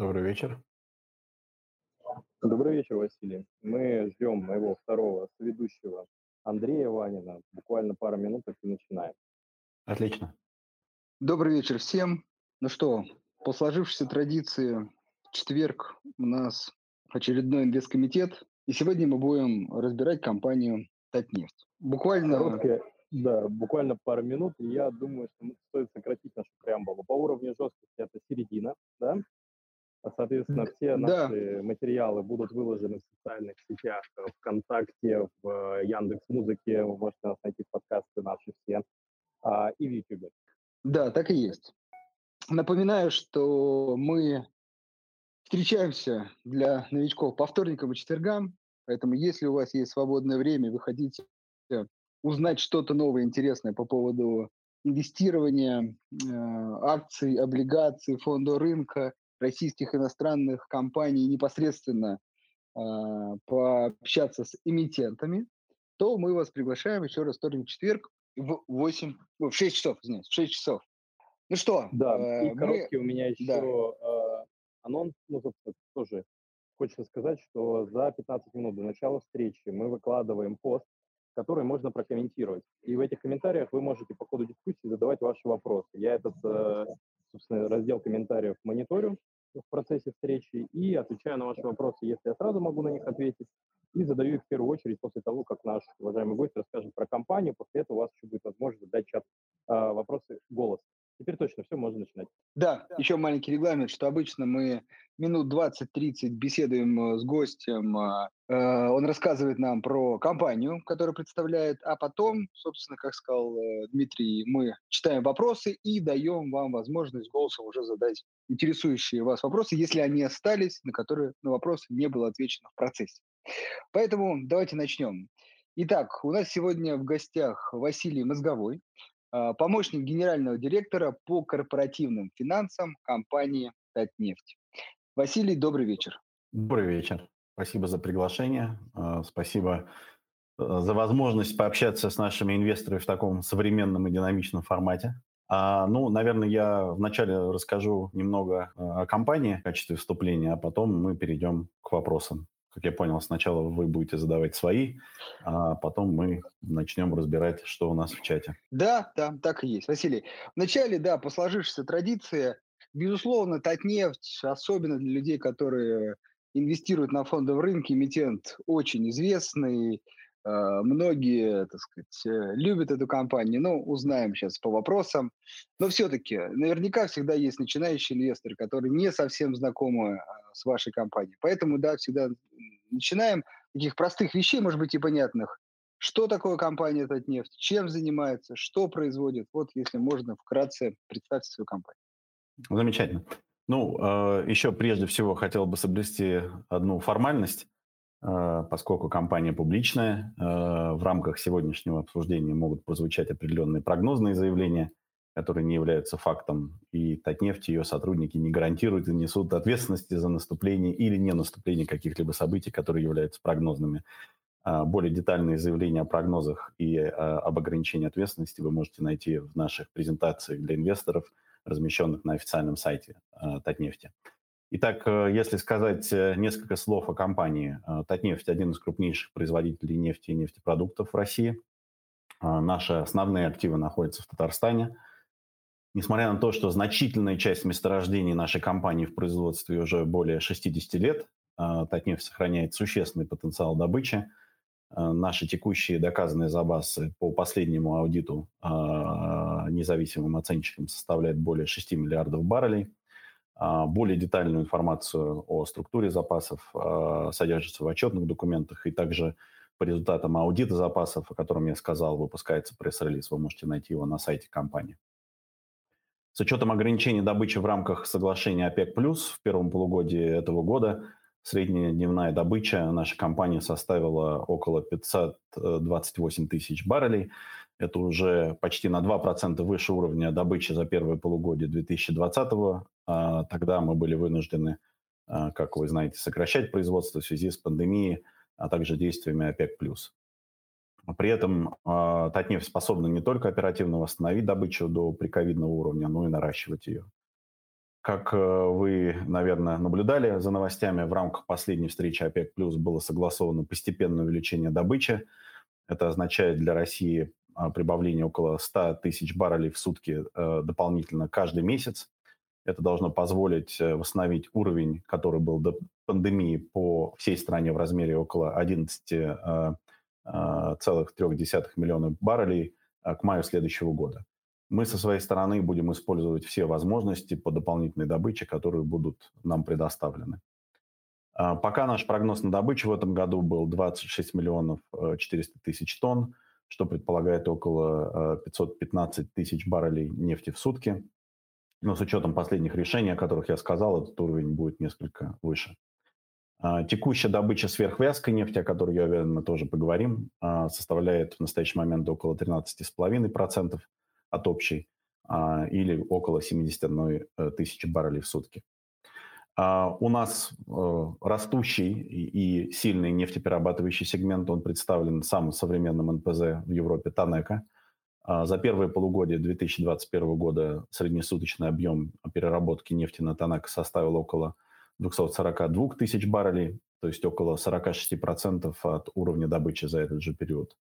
Добрый вечер. Добрый вечер, Василий. Мы ждем моего второго соведущего Андрея Ванина. Буквально пару минуток и начинаем. Отлично. Добрый вечер всем. Ну что, по сложившейся традиции, в четверг у нас очередной инвесткомитет, и сегодня мы будем разбирать компанию Татнефть. Буквально... Короткая, да, буквально пару минут, и я думаю, что стоит сократить нашу преамбулу. По уровню жесткости это середина, да? А, Соответственно, все Да, наши материалы будут выложены в социальных сетях, э, ВКонтакте, в э, Яндекс Музыке, вы можете нас найти в подкасты наши все, а, и в Ютубе. да, так и есть. Напоминаю, что мы встречаемся для новичков по вторникам и четвергам, поэтому если у вас есть свободное время, вы хотите узнать что-то новое, интересное по поводу инвестирования, э, акций, облигаций, фондового рынка, российских иностранных компаний непосредственно а, пообщаться с эмитентами, то мы вас приглашаем еще раз вторник, четверг в 8, в 6 часов, извиняюсь, в 6 часов. Ну что, Да, э, и мы, короткий у меня да, еще э, анонс, ну, собственно, тоже хочется сказать, что за 15 минут до начала встречи мы выкладываем пост, который можно прокомментировать. И в этих комментариях вы можете по ходу дискуссии задавать ваши вопросы. Я этот, э, собственно, раздел комментариев мониторю в процессе встречи и отвечаю на ваши вопросы, если я сразу могу на них ответить, и задаю их в первую очередь после того, как наш уважаемый гость расскажет про компанию. После этого у вас еще будет возможность задать чат э, вопросы голос. Теперь точно все, можно начинать. да, еще маленький регламент, что обычно мы минут 20-30 беседуем э, с гостем, а, э, он рассказывает нам про компанию, которую представляет, а потом, собственно, как сказал э, Дмитрий, мы читаем вопросы и даем вам возможность голосом уже задать интересующие вас вопросы, если они остались, на которые на вопросы не было отвечено в процессе. Поэтому давайте начнем. Итак, у нас сегодня в гостях Василий Мозговой, помощник генерального директора по корпоративным финансам компании «Татнефть». Василий, добрый вечер. Добрый вечер. Спасибо за приглашение. э, Спасибо э, за возможность пообщаться с нашими инвесторами в таком современном и динамичном формате. А, ну, наверное, я вначале расскажу немного э, о компании в качестве вступления, а потом мы перейдем к вопросам. Как я понял, сначала вы будете задавать свои, а потом мы начнем разбирать, что у нас в чате. Да, да, так и есть. Василий, вначале, да, по сложившейся традиции, безусловно, Татнефть, особенно для людей, которые инвестируют на фондовом рынке, эмитент очень известный, многие, так сказать, э, любят эту компанию, но узнаем сейчас по вопросам. Но все-таки наверняка всегда есть начинающие инвесторы, которые не совсем знакомы э, с вашей компанией. Поэтому, да, всегда начинаем таких простых вещей, может быть, и понятных. Что такое компания Татнефть, чем занимается, что производит? Вот, если можно, вкратце представьте свою компанию. Замечательно. Ну, э, еще прежде всего хотел бы соблюсти одну формальность, э, поскольку компания публичная, э, в рамках сегодняшнего обсуждения могут прозвучать определенные прогнозные заявления, которые не являются фактом, и Татнефть и ее сотрудники не гарантируют и несут ответственности за наступление или не наступление каких-либо событий, которые являются прогнозными. А Более детальные заявления о прогнозах и э, об ограничении ответственности вы можете найти в наших презентациях для инвесторов – размещенных на официальном сайте э, Татнефти. Итак, э, если сказать э, несколько слов о компании, Татнефть – один из крупнейших производителей нефти и нефтепродуктов в России. Наши основные активы находятся в Татарстане. Несмотря на то, что значительная часть месторождений нашей компании в производстве уже более 60 лет, Татнефть сохраняет существенный потенциал добычи – Э, наши текущие доказанные запасы по последнему аудиту независимым оценщикам составляют более 6 миллиардов баррелей. А, более детальную информацию о структуре запасов а, содержится в отчетных документах и также по результатам аудита запасов, о котором я сказал, выпускается пресс-релиз. Вы можете найти его на сайте компании. С учетом ограничений добычи в рамках соглашения ОПЕК+, в первом полугодии этого года Средняя дневная добыча нашей компании составила около 528 тысяч баррелей. Это уже почти на 2% выше уровня добычи за первое полугодие 2020 года. Тогда мы были вынуждены, а, как вы знаете, сокращать производство в связи с пандемией, а также действиями ОПЕК+. При этом а, Татнефть способна не только оперативно восстановить добычу до приковидного уровня, но и наращивать ее. Как вы, наверное, наблюдали за новостями, в рамках последней встречи ОПЕК+, было согласовано постепенное увеличение добычи. Это означает для России прибавление около 100 тысяч баррелей в сутки дополнительно каждый месяц. Это должно позволить восстановить уровень, который был до пандемии по всей стране в размере около 11 целых трех десятых миллионов баррелей к маю следующего года. Мы со своей стороны будем использовать все возможности по дополнительной добыче, которые будут нам предоставлены. Пока наш прогноз на добычу в этом году был 26 миллионов 400 тысяч тонн, что предполагает около 515 тысяч баррелей нефти в сутки. Но с учетом последних решений, о которых я сказал, этот уровень будет несколько выше. А, текущая добыча сверхвязкой нефти, о которой, я уверен, мы тоже поговорим, а, составляет в настоящий момент около 13,5% от общей а, или около 71 э, тысячи баррелей в сутки. У нас э, растущий и сильный нефтеперерабатывающий сегмент, он представлен самым современным НПЗ в Европе Танека. За первое полугодие 2021 года среднесуточный объем переработки нефти на Танека составил около 242 тысяч баррелей, то есть около 46% от уровня добычи за этот же период.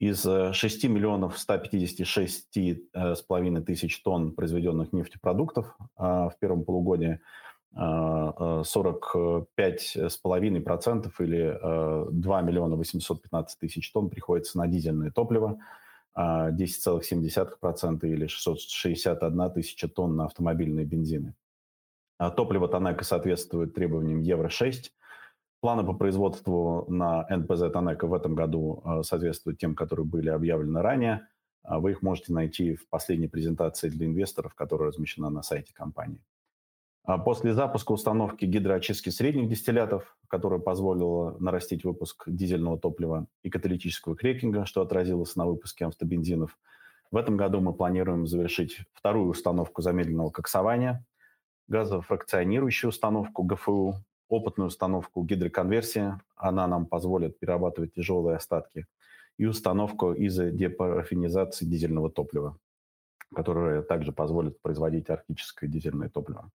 Из 6 э, миллионов 156,5 э, тысяч тонн произведенных нефтепродуктов а, в первом полугодии 45,5% а, или 2 миллиона 815 тысяч тонн приходится на дизельное топливо, 10,7% а, или 661 тысяча тонн на автомобильные бензины. А топливо Танека соответствует требованиям Евро-6. Планы по производству на НПЗ Танека в этом году а, соответствуют тем, которые были объявлены ранее. А вы их можете найти в последней презентации для инвесторов, которая размещена на сайте компании. После запуска установки гидроочистки средних дистиллятов, которая позволила нарастить выпуск дизельного топлива и каталитического крекинга, что отразилось на выпуске автобензинов, в этом году мы планируем завершить вторую установку замедленного коксования – газофракционирующую установку ГФУ, опытную установку гидроконверсии, она нам позволит перерабатывать тяжелые остатки, и установку изодепарафинизации дизельного топлива, которая также позволит производить арктическое дизельное топливо.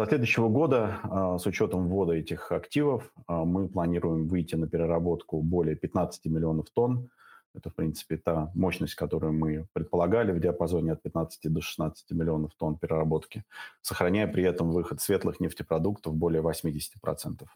Со следующего года, а, с учетом ввода этих активов, а, мы планируем выйти на переработку более 15 миллионов тонн это, в принципе, та мощность, которую мы предполагали в диапазоне от 15 до 16 миллионов тонн переработки, сохраняя при этом выход светлых нефтепродуктов более 80%.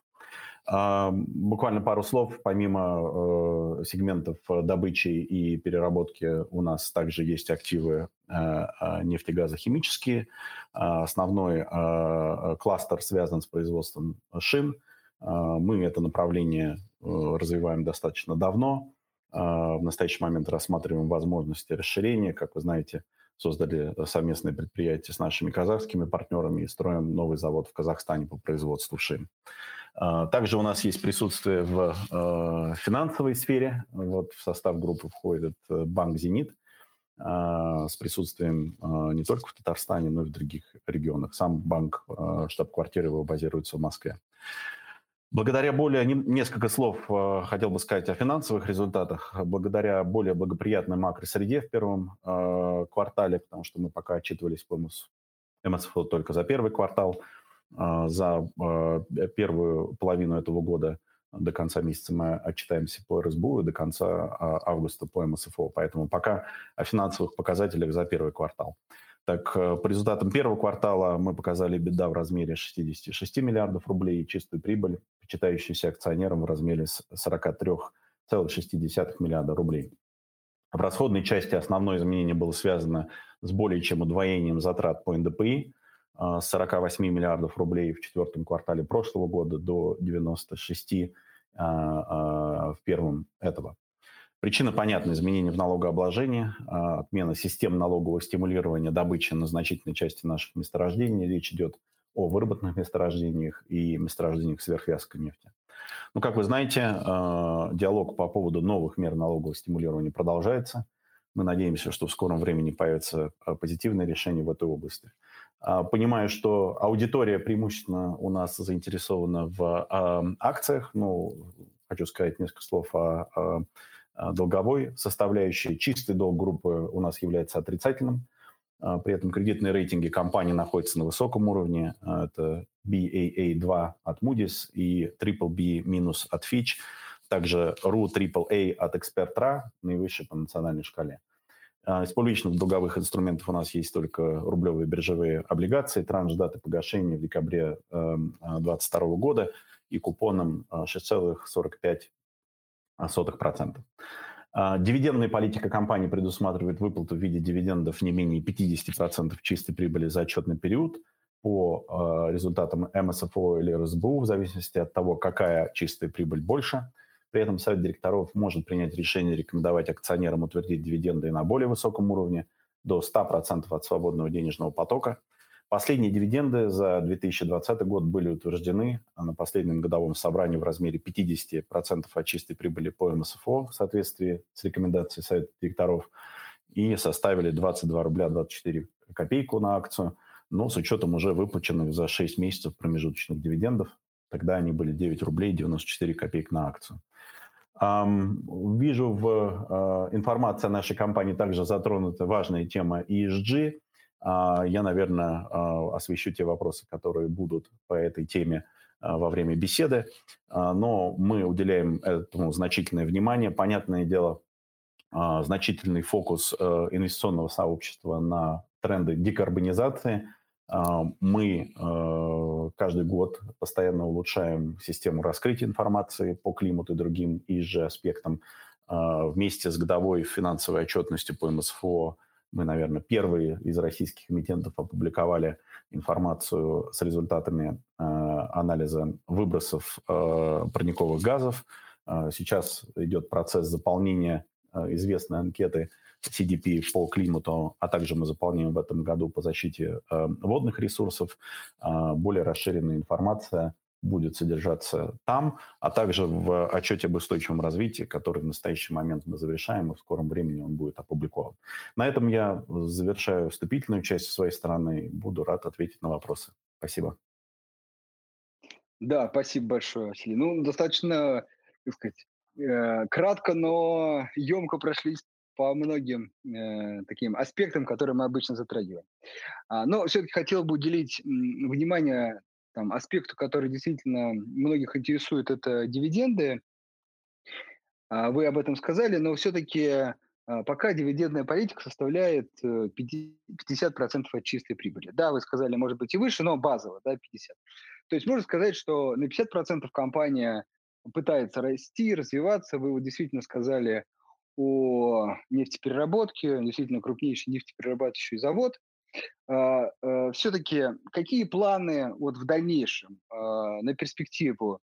А, буквально пару слов. Помимо э, сегментов добычи и переработки у нас также есть активы э, э нефтегазохимические. А, основной э, кластер связан с производством шин. А, мы это направление развиваем достаточно давно. А, в настоящий момент рассматриваем возможности расширения. Как вы знаете, создали совместное предприятие с нашими казахскими партнерами и строим новый завод в Казахстане по производству шин. А, также у нас есть присутствие в а, финансовой сфере. Вот в состав группы входит э, банк «Зенит» с присутствием не только в Татарстане, но и в других регионах. Сам банк, штаб-квартира его базируется в Москве. Благодаря более, несколько слов э, хотел бы сказать о финансовых результатах. Благодаря более благоприятной макросреде в первом э, квартале, потому что мы пока отчитывались по МСФО только за первый квартал, э, за э, первую половину этого года до конца месяца мы отчитаемся по РСБУ и до конца э, августа по МСФО. Поэтому пока о финансовых показателях за первый квартал. Так, э, по результатам первого квартала мы показали беда в размере 66 миллиардов рублей чистую прибыль, почитающуюся акционерам в размере 43,6 миллиарда рублей. В расходной части основное изменение было связано с более чем удвоением затрат по НДПИ э, с 48 миллиардов рублей в четвертом квартале прошлого года до 96 э, в первом этого. Причина понятна. Изменение в налогообложении, а, отмена систем налогового стимулирования добычи на значительной части наших месторождений. Речь идет о выработанных месторождениях и месторождениях сверхвязкой нефти. Ну, как вы знаете, а, диалог по поводу новых мер налогового стимулирования продолжается. Мы надеемся, что в скором времени появится а, позитивное решение в этой области. Понимаю, что аудитория преимущественно у нас заинтересована в акциях. Ну, хочу сказать несколько слов о а, долговой составляющей. Чистый долг группы у нас является отрицательным. При этом кредитные рейтинги компании находятся на высоком уровне. Это BAA2 от Moody's и BBB- от Fitch. Также RU AAA от Expert.ra, наивысший по национальной шкале. Из публичных долговых инструментов у нас есть только рублевые биржевые облигации, транш даты погашения в декабре 2022 года и купоном 6,45%. Дивидендная политика компании предусматривает выплату в виде дивидендов не менее 50% чистой прибыли за отчетный период по результатам МСФО или РСБУ, в зависимости от того, какая чистая прибыль больше. При этом совет директоров может принять решение рекомендовать акционерам утвердить дивиденды на более высоком уровне до 100% от свободного денежного потока – Последние дивиденды за 2020 год были утверждены на последнем годовом собрании в размере 50% от чистой прибыли по МСФО в соответствии с рекомендацией Совета директоров и составили 22 рубля 24 копейку на акцию, но с учетом уже выплаченных за 6 месяцев промежуточных дивидендов, тогда они были 9 рублей 94 копеек на акцию. Вижу в э, информации о нашей компании также затронута важная тема ESG. А, я, наверное, а, освещу те вопросы, которые будут по этой теме а, во время беседы, но мы уделяем этому значительное внимание. Понятное дело, значительный фокус э, инвестиционного сообщества на тренды декарбонизации. Мы э, каждый год постоянно улучшаем систему раскрытия информации по климату и другим же аспектам. Вместе с годовой финансовой отчетностью по МСФО мы, наверное, первые из российских эмитентов опубликовали информацию с результатами э, анализа выбросов э, парниковых газов. Э, сейчас идет процесс заполнения э, известной анкеты CDP по климату, а также мы заполняем в этом году по защите э, водных ресурсов. Э, более расширенная информация будет содержаться там, а также в отчете об устойчивом развитии, который в настоящий момент мы завершаем, и в скором времени он будет опубликован. На этом я завершаю вступительную часть своей стороны. Буду рад ответить на вопросы. Спасибо. Да, спасибо большое, Василий. Ну, достаточно, так сказать, э, кратко, но емко прошлись по многим э, таким аспектам, которые мы обычно затрагиваем. А, но все-таки хотел бы уделить внимание там, аспекту, который действительно многих интересует, это дивиденды. А, вы об этом сказали, но все-таки а, пока дивидендная политика составляет 50% э, от чистой прибыли. Да, вы сказали, может быть и выше, но базово, да, 50%. То есть можно сказать, что на 50% компания пытается расти, развиваться. Вы вот действительно сказали о нефтепереработке, действительно крупнейший нефтеперерабатывающий завод – все-таки какие планы вот в дальнейшем а, на перспективу?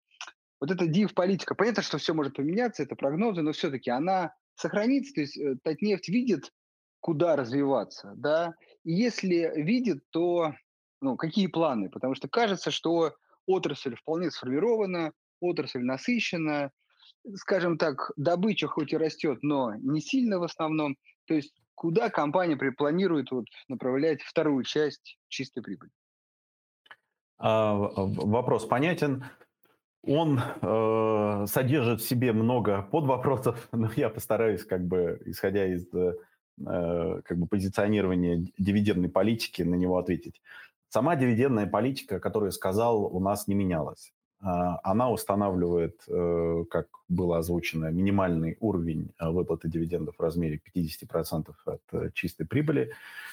Вот эта див-политика, понятно, что все может поменяться, это прогнозы, но все-таки она сохранится, то есть э, Татнефть видит, куда развиваться, да, и если видит, то ну, какие планы? Потому что кажется, что отрасль вполне сформирована, отрасль насыщена, скажем так, добыча хоть и растет, но не сильно в основном. То есть куда компания планирует вот направлять вторую часть чистой прибыли? А, вопрос понятен. Он э, содержит в себе много подвопросов, но я постараюсь, как бы, исходя из э, как бы позиционирования дивидендной политики, на него ответить. Сама дивидендная политика, я сказал, у нас не менялась. А, она устанавливает, э, как было озвучено, минимальный уровень э, выплаты дивидендов в размере 50% от э, чистой прибыли,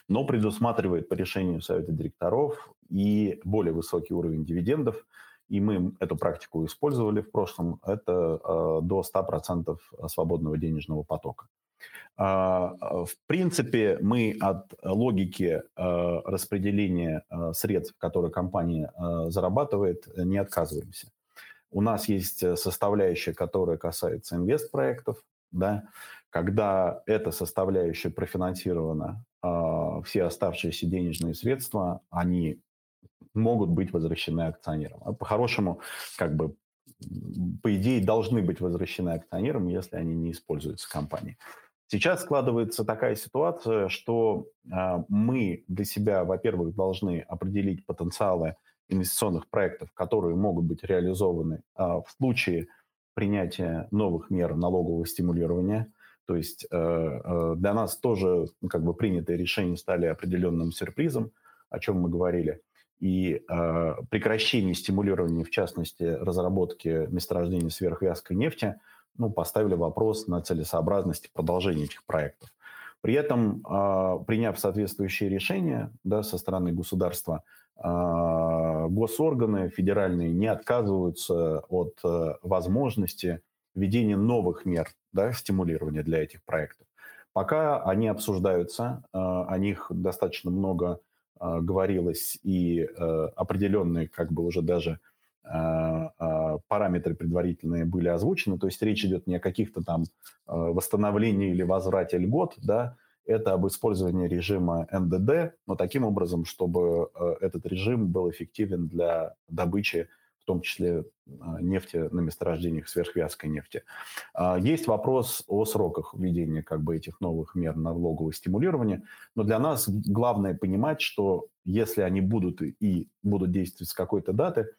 но предусматривает по решению Совета директоров и более высокий уровень дивидендов, и мы эту практику использовали в прошлом, это до 100% свободного денежного потока. А, в принципе, мы от логики а, распределения а, средств, которые компания зарабатывает, не отказываемся. У нас есть составляющая, которая касается инвестпроектов, да, когда эта составляющая профинансирована, все оставшиеся денежные средства, они могут быть возвращены акционерам. А по-хорошему, как бы, по идее, должны быть возвращены акционерам, если они не используются компанией. Сейчас складывается такая ситуация, что э, мы для себя, во-первых, должны определить потенциалы инвестиционных проектов, которые могут быть реализованы э, в случае принятия новых мер налогового стимулирования. То есть для нас тоже ну, как бы принятые решения стали определенным сюрпризом, о чем мы говорили. И прекращение стимулирования, в частности, разработки месторождений сверхвязкой нефти, ну, поставили вопрос на целесообразность продолжения этих проектов. При этом, приняв соответствующие решения да, со стороны государства, а, госорганы федеральные не отказываются от э, возможности введения новых мер да, стимулирования для этих проектов. Пока они обсуждаются, а, о них достаточно много а, говорилось, и э, определенные, как бы уже даже параметры предварительные были озвучены, то есть речь идет не о каких-то там восстановлении или возврате льгот, да, это об использовании режима НДД, но таким образом, чтобы этот режим был эффективен для добычи, в том числе а, нефти на месторождениях сверхвязкой нефти. А, есть вопрос о сроках введения как бы, этих новых мер налогового стимулирования, но для нас главное понимать, что если они будут и будут действовать с какой-то даты,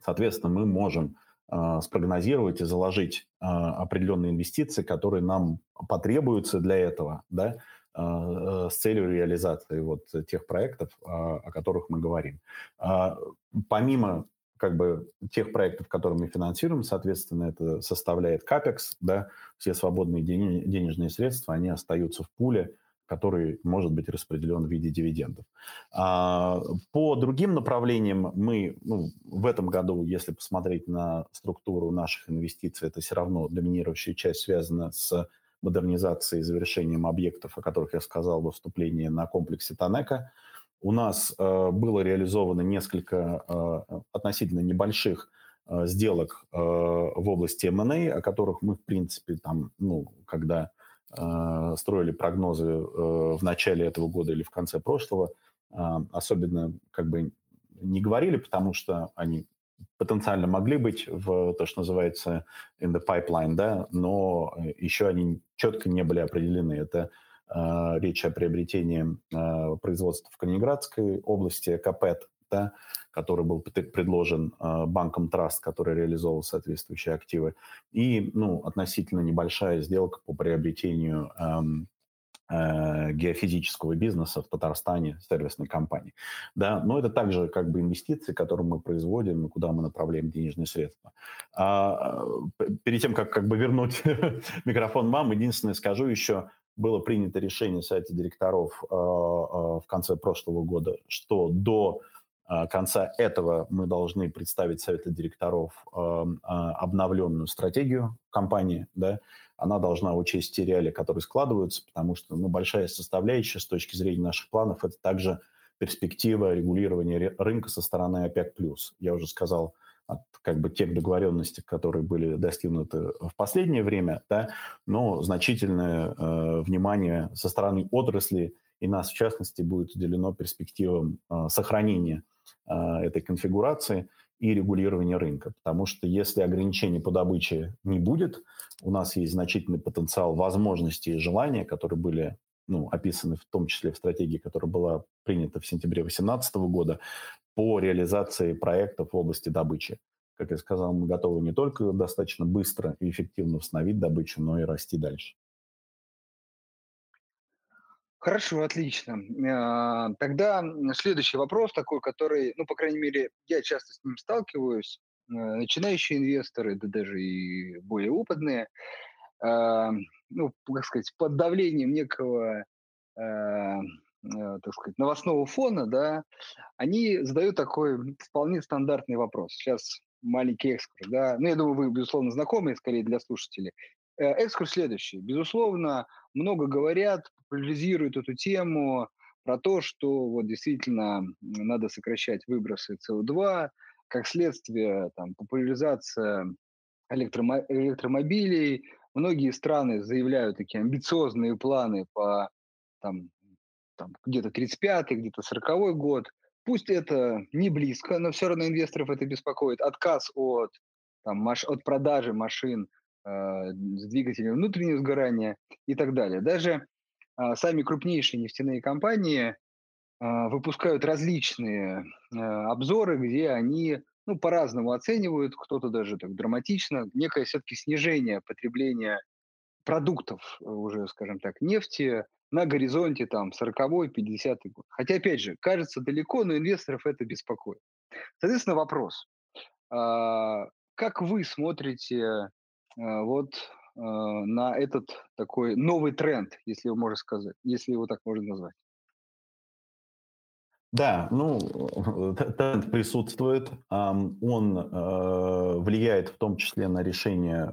соответственно, мы можем а, спрогнозировать и заложить а, определенные инвестиции, которые нам потребуются для этого, да, а, с целью реализации вот тех проектов, о которых мы говорим. Помимо как бы тех проектов, которые мы финансируем, соответственно, это составляет капекс, да, все свободные денежные средства, они остаются в пуле, который может быть распределен в виде дивидендов. А, по другим направлениям мы ну, в этом году, если посмотреть на структуру наших инвестиций, это все равно доминирующая часть связана с модернизацией и завершением объектов, о которых я сказал в выступлении на комплексе Танека. У нас э, было реализовано несколько э, относительно небольших э, сделок в области M&A, о которых мы, в принципе, там, ну, когда а, строили прогнозы э, в начале этого года или в конце прошлого, а, особенно как бы не говорили, потому что они потенциально могли быть в то, что называется in the pipeline, да, но еще они четко не были определены. Это э, речь о приобретении производства в Калининградской области, КАПЭТ, да, который был предложен э, банком Траст, который реализовал соответствующие активы, и ну, относительно небольшая сделка по приобретению эм, э, геофизического бизнеса в Татарстане, сервисной компании. Да, но это также как бы инвестиции, которые мы производим и куда мы направляем денежные средства. А, перед тем, как как бы вернуть микрофон вам, единственное скажу еще, было принято решение Совета директоров э, э, в конце прошлого года, что до конца этого мы должны представить Совету директоров а, обновленную стратегию компании, да, она должна учесть те реалии, которые складываются, потому что ну, большая составляющая с точки зрения наших планов – это также перспектива регулирования рынка со стороны ОПЕК+. Я уже сказал от как бы тех договоренностей, которые были достигнуты в последнее время, да, но значительное э, внимание со стороны отрасли и нас, в частности, будет уделено перспективам э, сохранения а, этой конфигурации и регулирования рынка. Потому что если ограничений по добыче не будет, у нас есть значительный потенциал возможностей и желания, которые были ну, описаны в том числе в стратегии, которая была принята в сентябре 2018 года по реализации проектов в области добычи. Как я сказал, мы готовы не только достаточно быстро и эффективно восстановить добычу, но и расти дальше. Хорошо, отлично. А, тогда следующий вопрос такой, который, ну, по крайней мере, я часто с ним сталкиваюсь. Э, начинающие инвесторы, да даже и более опытные, а, ну, как сказать, под давлением некого, так сказать, новостного фона, да, они задают такой вполне стандартный вопрос. Сейчас маленький экскурс, да. Ну, я думаю, вы, безусловно, знакомы, скорее для слушателей. Э, экскурс следующий. Безусловно, много говорят, популяризируют эту тему про то, что вот действительно надо сокращать выбросы СО2, как следствие там, популяризация электромо- электромобилей. Многие страны заявляют такие амбициозные планы по там, там, где-то 35-й, где-то 40-й год. Пусть это не близко, но все равно инвесторов это беспокоит. Отказ от, там, маш- от продажи машин с двигателем внутреннего сгорания и так далее. Даже э, сами крупнейшие нефтяные компании э, выпускают различные э, обзоры, где они ну, по-разному оценивают, кто-то даже так драматично, некое все-таки снижение потребления продуктов уже, скажем так, нефти на горизонте там 40-й, 50-й год. Хотя, опять же, кажется далеко, но инвесторов это беспокоит. Соответственно, вопрос. А, как вы смотрите а, вот а, на этот такой новый тренд, если его можно сказать, если его так можно назвать? Да, ну, тренд присутствует. Он э, влияет в том числе на решение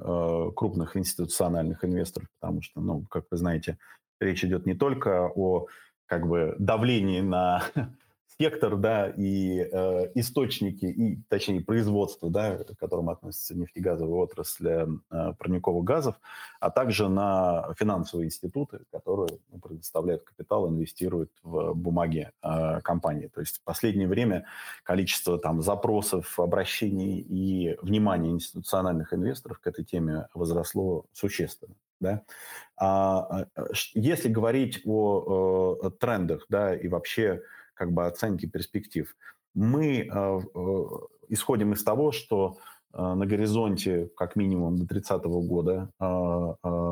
крупных институциональных инвесторов, потому что, ну, как вы знаете, речь идет не только о как бы давлении на сектор, да, и э, источники, и, точнее, производство, да, к которому относится нефтегазовая отрасль э, парниковых газов, а также на финансовые институты, которые ну, предоставляют капитал, инвестируют в бумаги э, компании. То есть в последнее время количество там запросов, обращений и внимания институциональных инвесторов к этой теме возросло существенно. Да? А, а если говорить о, о трендах да, и вообще как бы оценки перспектив. Мы э, э, исходим из того, что э, на горизонте как минимум до 30 года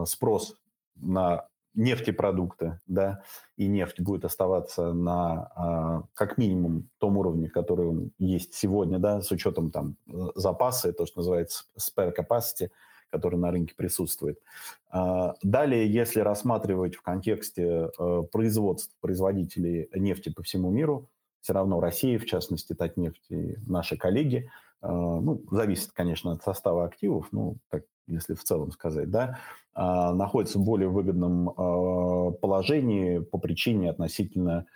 спрос на нефтепродукты, да, и нефть будет оставаться на как минимум том уровне, который есть сегодня, да, с учетом там запаса, то, что называется spare capacity, который на рынке присутствует. А, далее, если рассматривать в контексте э, производств производителей нефти по всему миру, все равно Россия, в частности, Татнефть и наши коллеги, э, ну, зависит, конечно, от состава активов, ну, так, если в целом сказать, да, а, находятся в более выгодном э, положении по причине относительно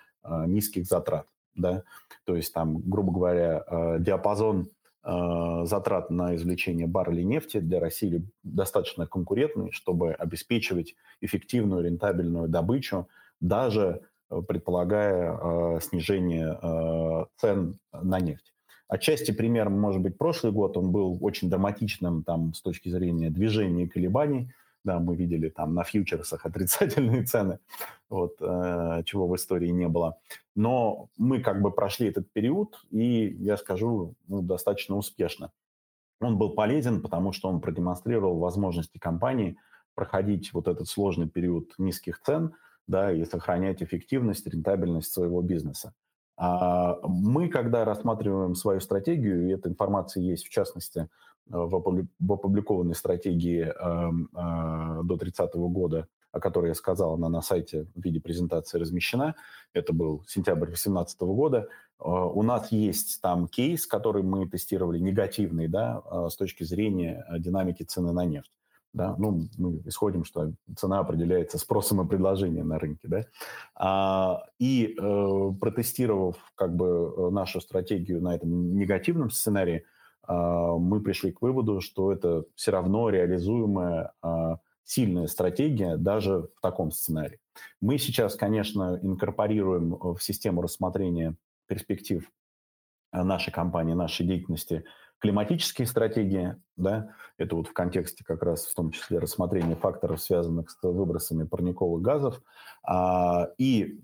низких затрат, да, то есть там, грубо говоря, диапазон Э, затрат на извлечение баррелей нефти для России достаточно конкурентный, чтобы обеспечивать эффективную рентабельную добычу, даже э, предполагая э, снижение цен на нефть. Отчасти примером может быть прошлый год, он был очень драматичным там, с точки зрения движения и колебаний – да, мы видели там на фьючерсах отрицательные цены, вот, э, чего в истории не было. Но мы как бы прошли этот период, и, я скажу, ну, достаточно успешно. Он был полезен, потому что он продемонстрировал возможности компании проходить вот этот сложный период низких цен, да, и сохранять эффективность, рентабельность своего бизнеса. А мы, когда рассматриваем свою стратегию, и эта информация есть, в частности, в опубликованной стратегии эм, э, до 30 года, о которой я сказал, она на сайте в виде презентации размещена. Это был сентябрь 2018 года. Э, у нас есть там кейс, который мы тестировали, негативный, да, э, с точки зрения динамики цены на нефть. Да, ну, мы исходим, что цена определяется спросом и предложением на рынке, да. А, и э, протестировав как бы нашу стратегию на этом негативном сценарии, мы пришли к выводу, что это все равно реализуемая а, сильная стратегия даже в таком сценарии. Мы сейчас, конечно, инкорпорируем в систему рассмотрения перспектив а, нашей компании, нашей деятельности климатические стратегии, да, это вот в контексте как раз в том числе рассмотрения факторов, связанных с выбросами парниковых газов, и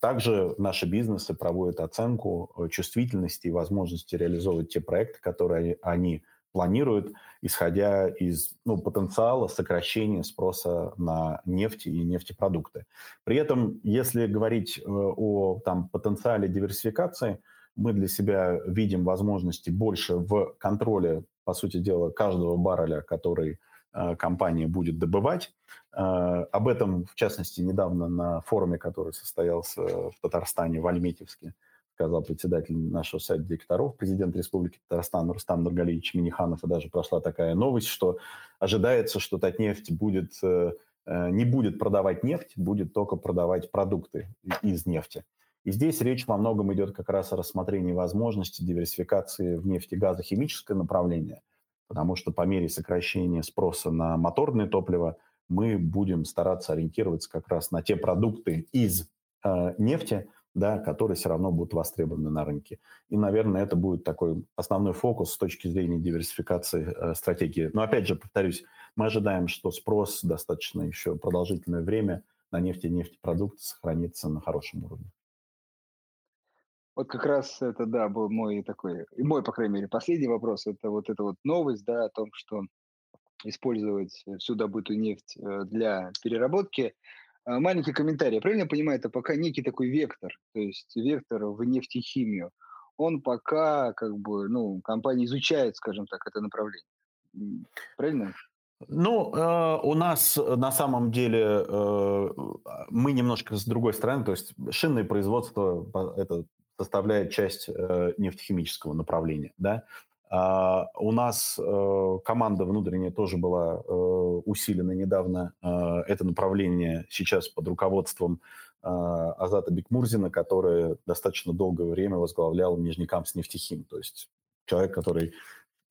также наши бизнесы проводят оценку э, чувствительности и возможности реализовывать те проекты, которые они планируют, исходя из ну, потенциала сокращения спроса на нефть и нефтепродукты. При этом, если говорить э, о там, потенциале диверсификации, мы для себя видим возможности больше в контроле, по сути дела, каждого барреля, который Э, компания будет добывать. Э, об этом, в частности, недавно на форуме, который состоялся в Татарстане, в Альметьевске, сказал председатель нашего сайта директоров, президент Республики Татарстан Рустам Нургалиевич Миниханов, и даже прошла такая новость, что ожидается, что Татнефть будет, э, не будет продавать нефть, будет только продавать продукты из нефти. И здесь речь во многом идет как раз о рассмотрении возможности диверсификации в нефтегазохимическое направление – потому что по мере сокращения спроса на моторное топливо мы будем стараться ориентироваться как раз на те продукты из э, нефти, да, которые все равно будут востребованы на рынке. И, наверное, это будет такой основной фокус с точки зрения диверсификации э, стратегии. Но опять же, повторюсь, мы ожидаем, что спрос достаточно еще продолжительное время на нефть и нефтепродукты сохранится на хорошем уровне. Вот как раз это, да, был мой такой, и мой, по крайней мере, последний вопрос. Это вот эта вот новость, да, о том, что использовать всю добытую нефть э, для переработки. А, маленький комментарий. Правильно я понимаю, это пока некий такой вектор, то есть вектор в нефтехимию. Он пока, как бы, ну, компания изучает, скажем так, это направление. Правильно? Ну, э, у нас на самом деле э, мы немножко с другой стороны, то есть шинное производство это составляет часть э, нефтехимического направления, да. Uh, у нас uh, команда внутренняя тоже была uh, усилена недавно. это направление сейчас под руководством Азата Бекмурзина, который достаточно долгое время возглавлял Нижнекамск нефтехим. То есть человек, который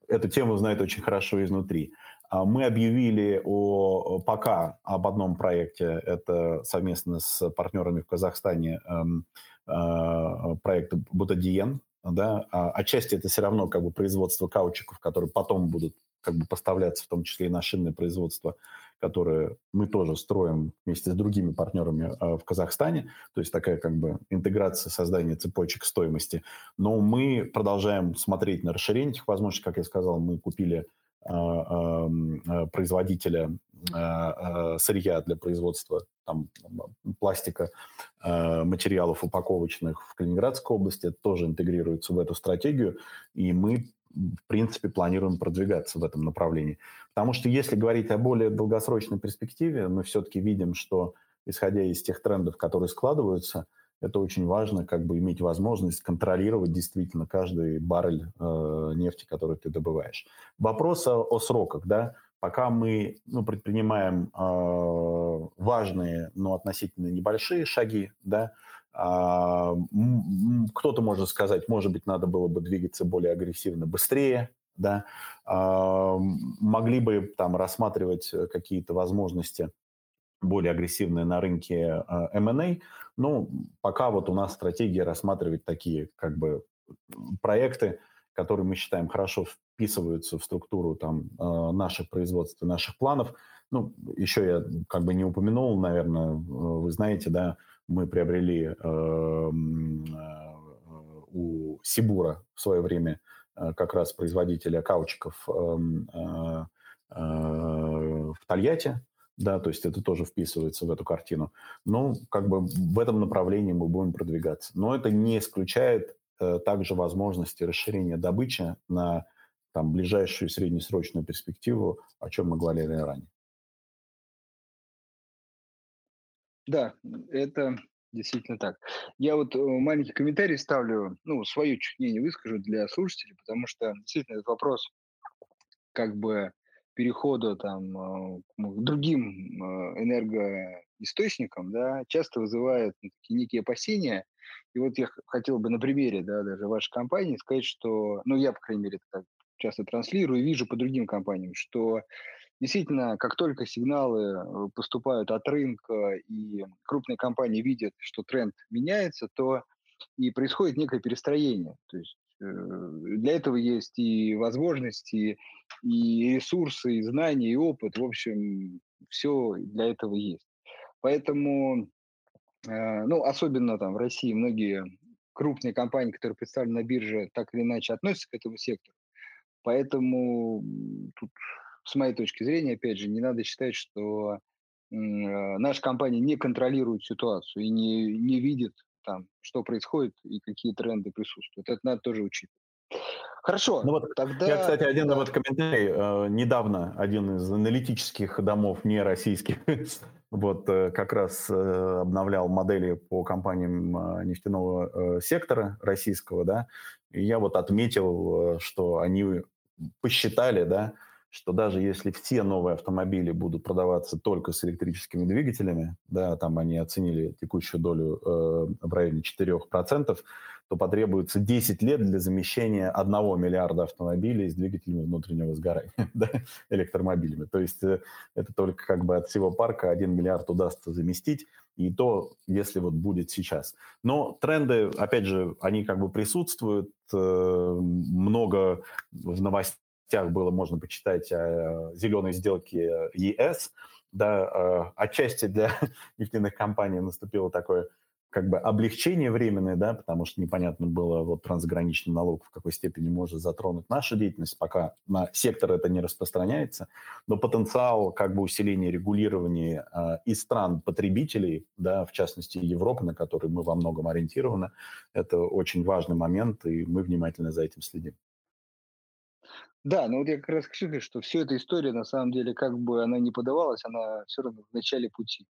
эту тему знает очень хорошо изнутри. Мы объявили о, пока об одном проекте, это совместно с партнерами в Казахстане, эм, проект Бутадиен, да, а отчасти это все равно как бы производство каучиков, которые потом будут как бы поставляться, в том числе и на шинное производство, которое мы тоже строим вместе с другими партнерами э, в Казахстане, то есть такая как бы интеграция, создание цепочек стоимости. Но мы продолжаем смотреть на расширение этих возможностей, как я сказал, мы купили эм, э, производителя сырья для производства там, пластика, материалов упаковочных в Калининградской области, это тоже интегрируется в эту стратегию, и мы в принципе, планируем продвигаться в этом направлении. Потому что если говорить о более долгосрочной перспективе, мы все-таки видим, что, исходя из тех трендов, которые складываются, это очень важно, как бы иметь возможность контролировать действительно каждый баррель э, нефти, который ты добываешь. Вопрос о, о сроках, да, пока мы ну, предпринимаем э, важные, но относительно небольшие шаги, да, а, кто-то может сказать, может быть, надо было бы двигаться более агрессивно, быстрее, да, а, могли бы там рассматривать какие-то возможности более агрессивные на рынке M&A, а, ну, пока вот у нас стратегия рассматривать такие как бы проекты, которые мы считаем хорошо вписываются в структуру там наших производств и наших планов. Ну, еще я как бы не упомянул, наверное, вы знаете, да, мы приобрели эм, э, у Сибура в свое время как раз производителя каучиков в Тольятти, да, то есть это тоже вписывается в эту картину. Ну, как бы в этом направлении мы будем продвигаться. Но это не исключает также возможности расширения добычи на там, ближайшую среднесрочную перспективу, о чем мы говорили ранее. Да, это действительно так. Я вот э, маленький комментарий ставлю, ну, свое чуть мнение выскажу для слушателей, потому что действительно этот вопрос как бы перехода там э, к другим э, энергоисточникам, да, часто вызывает ну, такие некие опасения. И вот я хотел бы на примере, да, даже вашей компании сказать, что, ну, я, по крайней мере, так часто транслирую и вижу по другим компаниям, что Действительно, как только сигналы э, поступают от рынка и крупные компании видят, что тренд меняется, то и происходит некое перестроение. То есть э, для этого есть и возможности, и ресурсы, и знания, и опыт. В общем, все для этого есть. Поэтому, ну, особенно там в России многие крупные компании, которые представлены на бирже, так или иначе относятся к этому сектору. Поэтому тут с моей точки зрения, опять же, не надо считать, что э, наша компания не контролирует ситуацию и не, не видит там, что происходит и какие тренды присутствуют. Это надо тоже учитывать. Хорошо. Ну вот, тогда... Я, кстати, один да. вот комментарий. Э, недавно один из аналитических домов, не российских, вот э, как раз обновлял модели по компаниям нефтяного сектора российского, да, и я вот отметил, что они посчитали, да, что даже если все новые автомобили будут продаваться только с электрическими двигателями, да, там они оценили текущую долю э, в районе 4%, то потребуется 10 лет для замещения 1 миллиарда автомобилей с двигателями внутреннего сгорания, да, электромобилями. То есть э, это только как бы от всего парка 1 миллиард удастся заместить, и то, если вот будет сейчас. Но тренды, опять же, они как бы присутствуют, э, много в новостях было можно почитать о зеленой сделке ЕС. Да, э, отчасти для нефтяных компаний наступило такое как бы облегчение временное, да, потому что непонятно было, вот трансграничный налог в какой степени может затронуть нашу деятельность, пока на сектор это не распространяется, но потенциал как бы усиления регулирования э, и стран потребителей, да, в частности Европы, на которой мы во многом ориентированы, это очень важный момент, и мы внимательно за этим следим. Да, но вот я как раз хочу что все эта история, на самом деле, как бы она ни подавалась, она все равно в начале пути.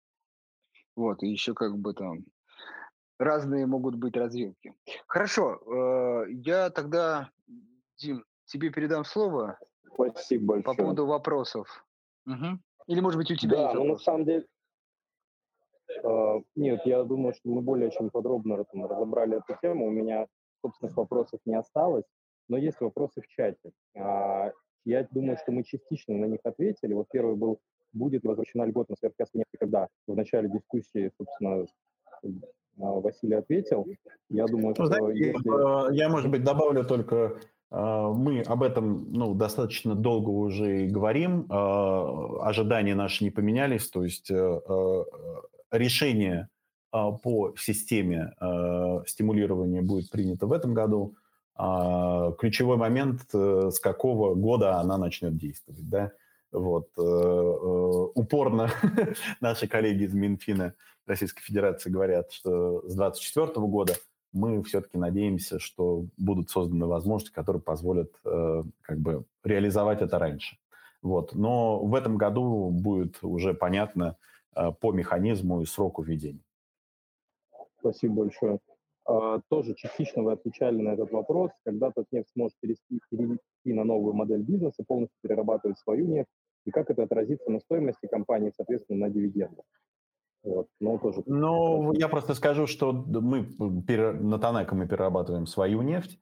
Вот, и еще как бы там разные могут быть развилки. Хорошо, э, я тогда, Дим, тебе передам слово. Спасибо большое. По поводу вопросов. Угу. Или, может быть, у тебя да, есть ну, на самом деле, э, нет, я думаю, что мы более чем подробно там, разобрали эту тему. У меня собственных вопросов не осталось, но есть вопросы в чате. Э, я думаю, что мы частично на них ответили. Вот первый был, будет возвращена льгота на сверхкасс нефти, когда в начале дискуссии, собственно, а, Василий ответил. Я думаю, что Знаете, если... Э, я, может быть, добавлю только э, мы об этом ну, достаточно долго уже и говорим, э, ожидания наши не поменялись, то есть решение по системе стимулирования будет принято в этом году. А ключевой момент, с какого года она начнет действовать. Да? Вот. Упорно наши коллеги из Минфина Российской Федерации говорят, что с 2024 года мы все-таки надеемся, что будут созданы возможности, которые позволят э, как бы реализовать это раньше. Вот. Но в этом году будет уже понятно э, по механизму и сроку введения. Спасибо большое. А, тоже частично вы отвечали на этот вопрос. Когда Татнефть сможет перевести, перевести на новую модель бизнеса, полностью перерабатывать свою нефть, и как это отразится на стоимости компании, соответственно, на дивидендах? Вот, но тоже... Ну, я просто скажу, что мы на Танеко мы перерабатываем свою нефть,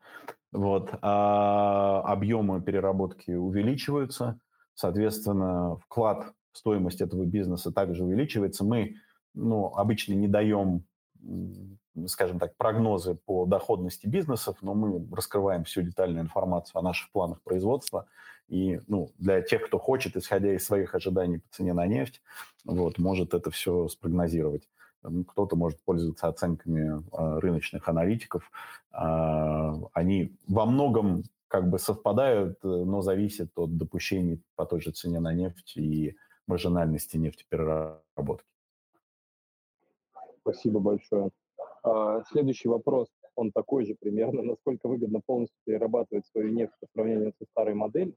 вот, а объемы переработки увеличиваются, соответственно, вклад в стоимость этого бизнеса также увеличивается. Мы ну, обычно не даем скажем так, прогнозы по доходности бизнесов, но мы раскрываем всю детальную информацию о наших планах производства. И ну, для тех, кто хочет, исходя из своих ожиданий по цене на нефть, вот, может это все спрогнозировать. Кто-то может пользоваться оценками э, рыночных аналитиков. Э, они во многом как бы совпадают, но зависят от допущений по той же цене на нефть и маржинальности нефтепереработки. Спасибо большое. А, следующий вопрос, он такой же примерно. Насколько выгодно полностью перерабатывать свою нефть по сравнению со старой моделью?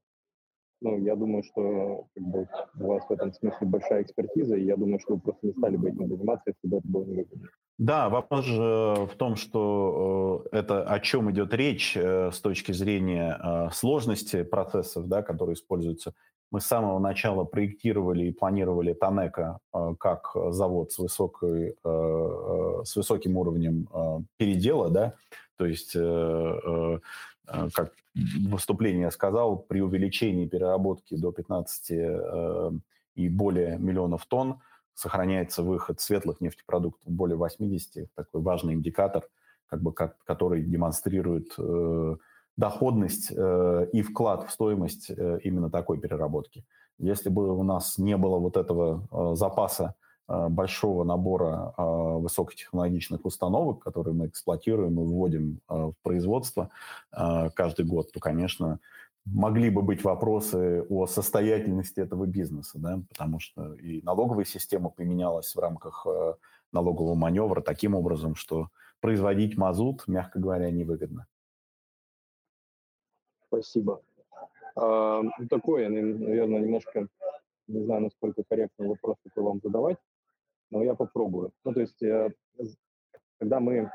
Ну, я думаю, что как бы, у вас в этом смысле большая экспертиза, и я думаю, что вы просто не стали бы этим заниматься, если бы это было невыгодно. Да, вопрос же в том, что э, это о чем идет речь э, с точки зрения э, сложности процессов, да, которые используются мы с самого начала проектировали и планировали Танека как завод с, высокой, с высоким уровнем передела, да, то есть, как выступление сказал, при увеличении переработки до 15 и более миллионов тонн сохраняется выход светлых нефтепродуктов более 80, такой важный индикатор, как бы, как, который демонстрирует доходность э, и вклад в стоимость э, именно такой переработки. Если бы у нас не было вот этого э, запаса э, большого набора э, высокотехнологичных установок, которые мы эксплуатируем и вводим э, в производство э, каждый год, то, конечно, могли бы быть вопросы о состоятельности этого бизнеса, да, потому что и налоговая система поменялась в рамках э, налогового маневра таким образом, что производить мазут, мягко говоря, невыгодно. Спасибо. А, такой, наверное, немножко, не знаю, насколько корректный вопрос такой вам задавать, но я попробую. Ну, то есть, э, когда мы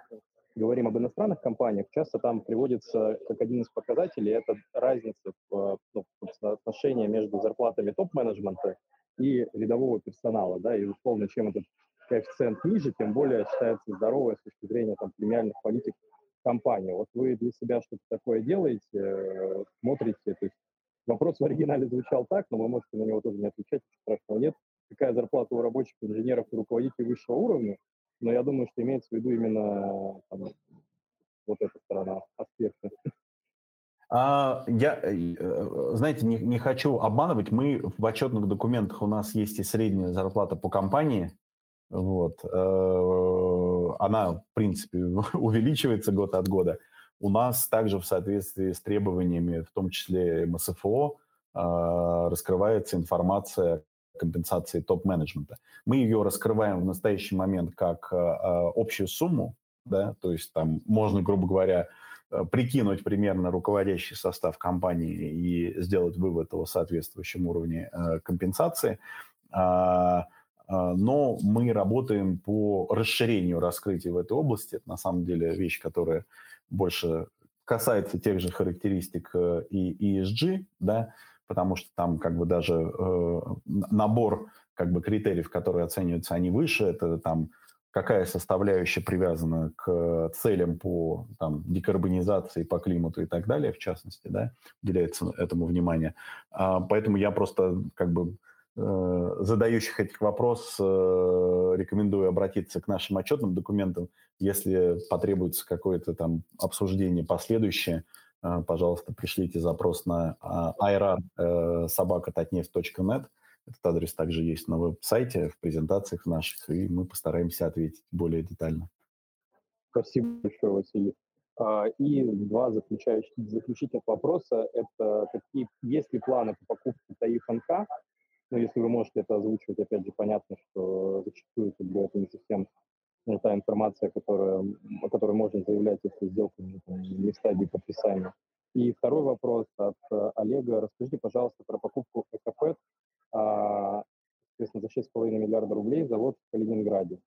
говорим об иностранных компаниях, часто там приводится как один из показателей это разница в ну, отношении между зарплатами топ-менеджмента и рядового персонала, да, и условно, чем этот коэффициент ниже, тем более считается здоровой с точки зрения там, премиальных политик компанию. Вот вы для себя что-то такое делаете, смотрите, то есть вопрос в оригинале звучал так, но вы можете на него тоже не отвечать, страшного нет. Какая зарплата у рабочих инженеров и руководителей высшего уровня, но я думаю, что имеется в виду именно там, вот эта сторона аспекта. А, я, э, э, знаете, не, не хочу обманывать. Мы в отчетных документах у нас есть и средняя зарплата по компании, вот. Э, она, в принципе, увеличивается год от года. У нас также в соответствии с требованиями, в том числе МСФО, раскрывается информация компенсации топ-менеджмента. Мы ее раскрываем в настоящий момент как общую сумму, да, то есть там можно, грубо говоря, прикинуть примерно руководящий состав компании и сделать вывод о соответствующем уровне компенсации. А, но мы работаем по расширению раскрытия в этой области. Это на самом деле вещь, которая больше касается тех же характеристик э, и ESG, да, потому что там как бы даже э, набор как бы критериев, которые оцениваются, они выше. Это там какая составляющая привязана к целям по там, декарбонизации, по климату и так далее, в частности, да, уделяется этому внимание. А, поэтому я просто как бы Э, задающих этих вопрос э, рекомендую обратиться к нашим отчетным документам. Если потребуется какое-то там обсуждение последующее, пожалуйста, пришлите запрос на ayra собака.татнефть.нет. Этот адрес также есть на веб-сайте, в презентациях наших, и мы постараемся ответить более детально. Спасибо большое, Василий. А, и два заключающих, заключительных вопроса – это какие, есть ли планы по покупке ТАИФ ну, если вы можете это озвучивать, опять же, понятно, что зачастую это не совсем информация, которая, о которой можно заявлять, если сделка не в стадии подписания. И второй вопрос от э, Олега. Расскажите, пожалуйста, про покупку ЭКП, а, соответственно, за 6,5 миллиарда рублей завод в Калининграде.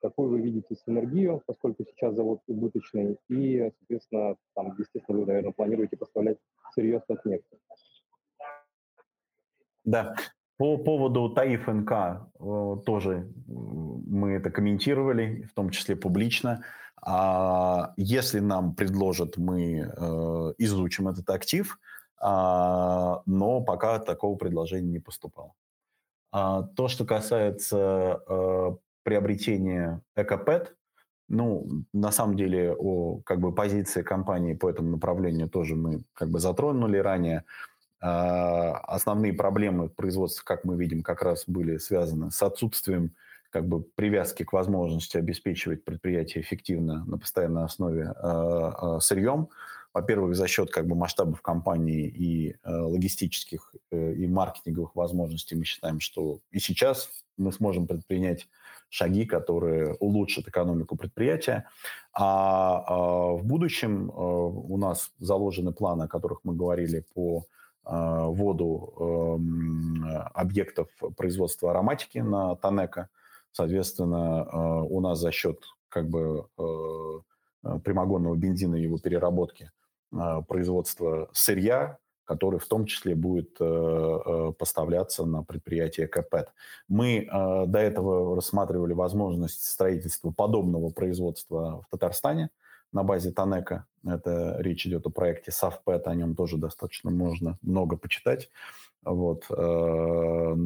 Какую вы видите синергию, поскольку сейчас завод убыточный, и, соответственно, там, естественно, вы, наверное, планируете поставлять сырье от нефти. Да, по поводу ТАИФ НК э, тоже мы это комментировали, в том числе публично. А если нам предложат, мы э, изучим этот актив, а, но пока такого предложения не поступало. А то, что касается э, приобретения Экопет, ну, на самом деле, о как бы позиции компании по этому направлению тоже мы как бы затронули ранее. А, основные проблемы производства, как мы видим, как раз были связаны с отсутствием как бы привязки к возможности обеспечивать предприятие эффективно на постоянной основе э, сырьем. Во-первых, за счет как бы масштабов компании и э, логистических э, и маркетинговых возможностей мы считаем, что и сейчас мы сможем предпринять шаги, которые улучшат экономику предприятия. А, а в будущем э, у нас заложены планы, о которых мы говорили по а, воду эм, объектов производства ароматики на Танека. Соответственно, а, у нас за счет как бы э, прямогонного бензина и его переработки а, производства сырья, который в том числе будет э, э, поставляться на предприятие КПЭТ. Мы до этого рассматривали возможность строительства подобного производства в Татарстане – на базе Танека. Это речь идет о проекте Совпэт, о нем тоже достаточно можно много почитать. Вот. Э,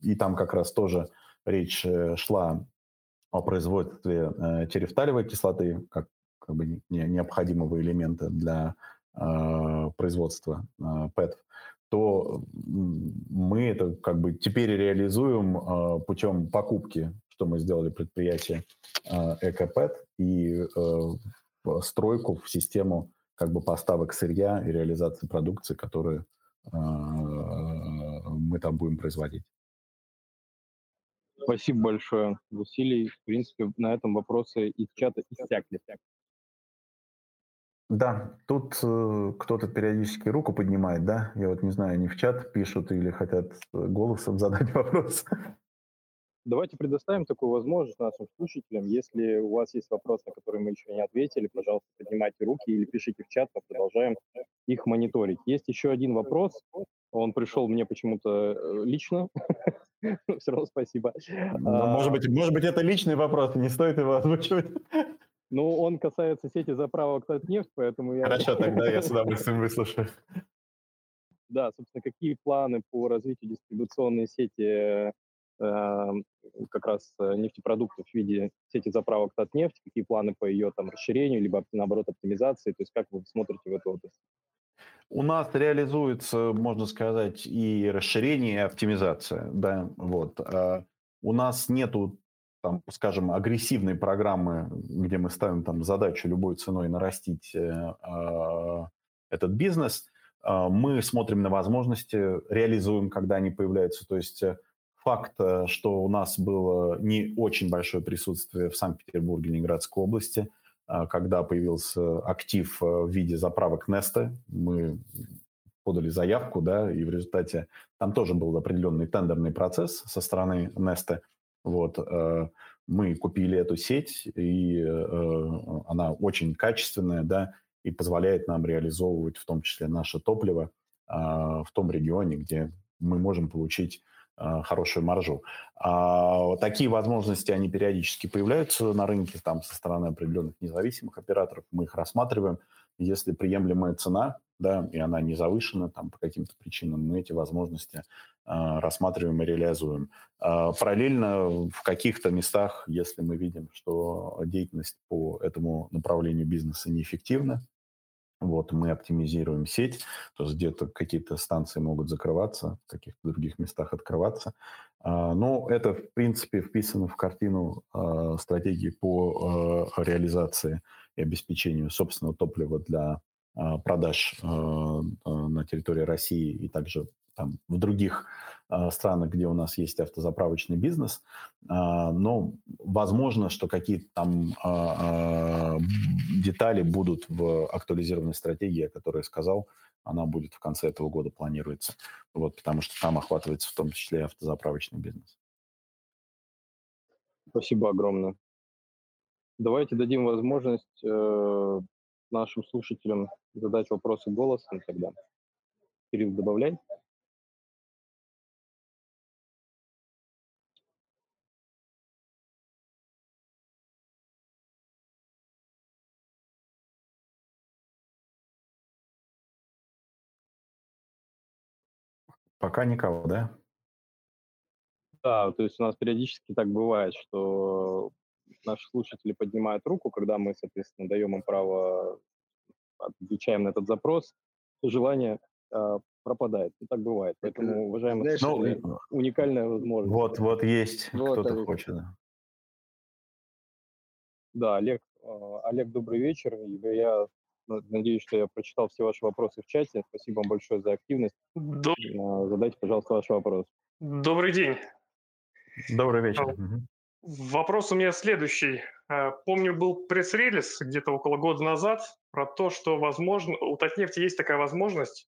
и там как раз тоже речь э, шла о производстве э, терефталевой кислоты, как, как бы необходимого элемента для производства ПЭТ, то мы это как бы теперь реализуем путем покупки, что мы сделали предприятие Экопэт, и стройку в систему как бы поставок сырья и реализации продукции, которую э, мы там будем производить. Спасибо большое, Василий. В принципе, на этом вопросы из чата иссякли. Да, тут э, кто-то периодически руку поднимает, да? Я вот не знаю, они в чат пишут или хотят голосом задать вопрос. Давайте предоставим такую возможность нашим слушателям. Если у вас есть вопрос, на который мы еще не ответили, пожалуйста, поднимайте руки или пишите в чат, мы продолжаем их мониторить. Есть еще один вопрос. Он пришел мне почему-то э, лично. Все равно спасибо. Ну, может, быть, может быть, это личный вопрос, не стоит его озвучивать. Ну, он касается сети заправок Татнефть, поэтому я... Хорошо, тогда я с удовольствием выслушаю. Да, собственно, какие планы по развитию дистрибуционной сети как раз э, нефтепродуктов в виде сети заправок Татнефть, какие планы по ее там расширению, либо наоборот оптимизации, то есть как вы смотрите в эту отрасль? У нас реализуется, можно сказать, и расширение, и оптимизация. Да, вот. А у нас нету там, скажем, агрессивной программы, где мы ставим там задачу любой ценой нарастить э, э, этот бизнес, э, мы смотрим на возможности, реализуем, когда они появляются. То есть э, факт, э, что у нас было не очень большое присутствие в Санкт-Петербурге, Ленинградской области, э, когда появился актив э, в виде заправок Neste, мы подали заявку, да, и в результате там тоже был определенный тендерный процесс со стороны Neste. Вот, э, мы купили эту сеть, и она очень качественная, да, и позволяет нам реализовывать в том числе наше топливо э, в том регионе, где мы можем получить хорошую маржу. А такие возможности, они периодически появляются на рынке там со стороны определенных независимых операторов, мы их рассматриваем. Если приемлемая цена, да, и она не завышена там по каким-то причинам, мы эти возможности э, рассматриваем и реализуем. Э, параллельно в каких-то местах, если мы видим, что деятельность по этому направлению бизнеса неэффективна, вот, мы оптимизируем сеть, то есть где-то какие-то станции могут закрываться, в каких-то других местах открываться. А, но это, в принципе, вписано в картину стратегии по реализации и обеспечению собственного топлива для а, продаж а, а, на территории России и также там, в других странах, где у нас есть автозаправочный бизнес. Но возможно, что какие-то там детали будут в актуализированной стратегии, о которой я сказал, она будет в конце этого года планируется. Вот, потому что там охватывается в том числе автозаправочный бизнес. Спасибо огромное. Давайте дадим возможность э, нашим слушателям задать вопросы голосом тогда. Кирилл, добавляй. Пока никого, да? Да, то есть у нас периодически так бывает, что наши слушатели поднимают руку, когда мы, соответственно, даем им право, отвечаем на этот запрос, желание э, пропадает. И так бывает. Поэтому, уважаемые слушатели, ну, уникальная возможность. Вот, вот есть вот, кто-то хочет. Да. да, Олег, э, Олег, добрый вечер. Я надеюсь, что я прочитал все ваши вопросы в чате. Спасибо вам большое за активность. Доб... Задайте, пожалуйста, ваш вопрос. Добрый день. Добрый вечер. Вопрос у меня следующий. Э, помню, был пресс-релиз где-то около года назад про то, что, возможно, у Татнефти есть такая возможность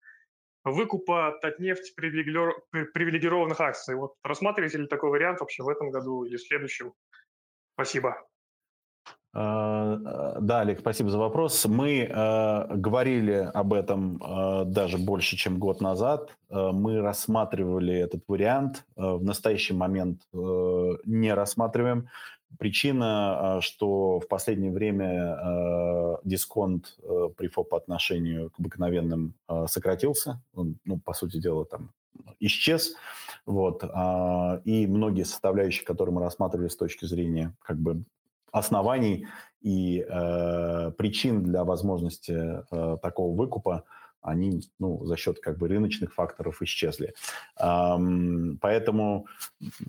выкупа Татнефть привилегированных акций. Вот рассматриваете ли такой вариант вообще в этом году или в следующем? Спасибо. А, а, да, Олег, спасибо за вопрос. Мы э, говорили об этом э, даже больше, чем год назад. Э, мы рассматривали этот вариант. Э, в настоящий момент э, не рассматриваем. Причина, что в последнее время э, дисконт э, при ФОП по отношению к обыкновенным э, сократился. Он, ну, по сути дела, там исчез. Вот. Э, и многие составляющие, которые мы рассматривали с точки зрения как бы оснований и э, причин для возможности э, такого выкупа, они ну, за счет как бы рыночных факторов исчезли. Эм, поэтому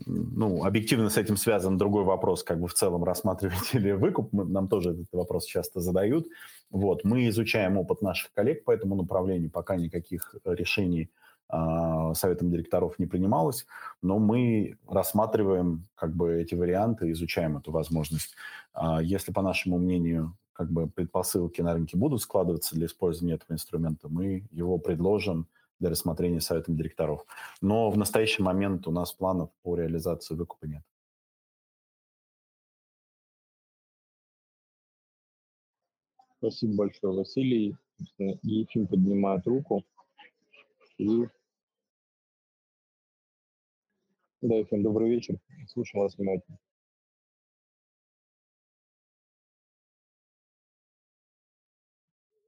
ну, объективно с этим связан другой вопрос, как бы в целом рассматривать или выкуп. Мы, нам тоже этот вопрос часто задают. Вот, мы изучаем опыт наших коллег по этому направлению, пока никаких решений а, советом директоров не принималось, но мы рассматриваем как бы эти варианты, изучаем эту возможность. А, если, по нашему мнению, как бы предпосылки на рынке будут складываться для использования этого инструмента, мы его предложим для рассмотрения советом директоров. Но в настоящий момент у нас планов по реализации выкупа нет. Спасибо большое, Василий. Ефим поднимает руку. И Да, Ефим, добрый вечер. Слушаем вас внимательно.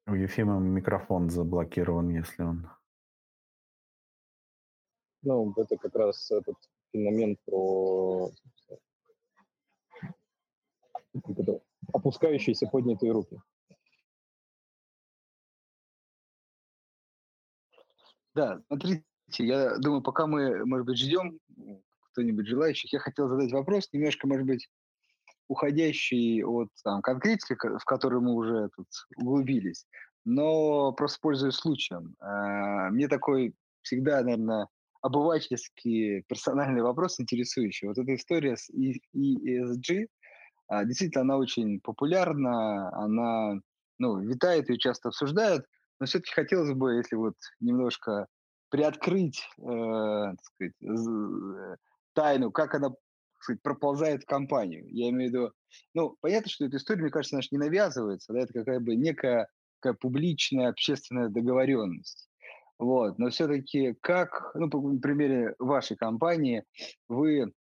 У Ефима микрофон заблокирован, если он... Ну, это как раз этот феномен про опускающиеся поднятые руки. Да, смотрите, я думаю, пока мы, может быть, ждем кто-нибудь желающих, я хотел задать вопрос, немножко, может быть, уходящий от там, конкретики, в которую мы уже тут углубились, но просто пользуясь случаем. Э, мне такой всегда, наверное, обывательский персональный вопрос интересующий. Вот эта история с ESG, а, действительно, она очень популярна, она, ну, витает, ее часто обсуждают, но все-таки хотелось бы, если вот немножко приоткрыть, э, так сказать, э, тайну, как она так сказать, проползает в компанию. Я имею в виду, ну, понятно, что эта история, мне кажется, наша не навязывается, да, это какая бы некая такая публичная общественная договоренность. Вот. Но все-таки как, ну, по примере вашей компании, вы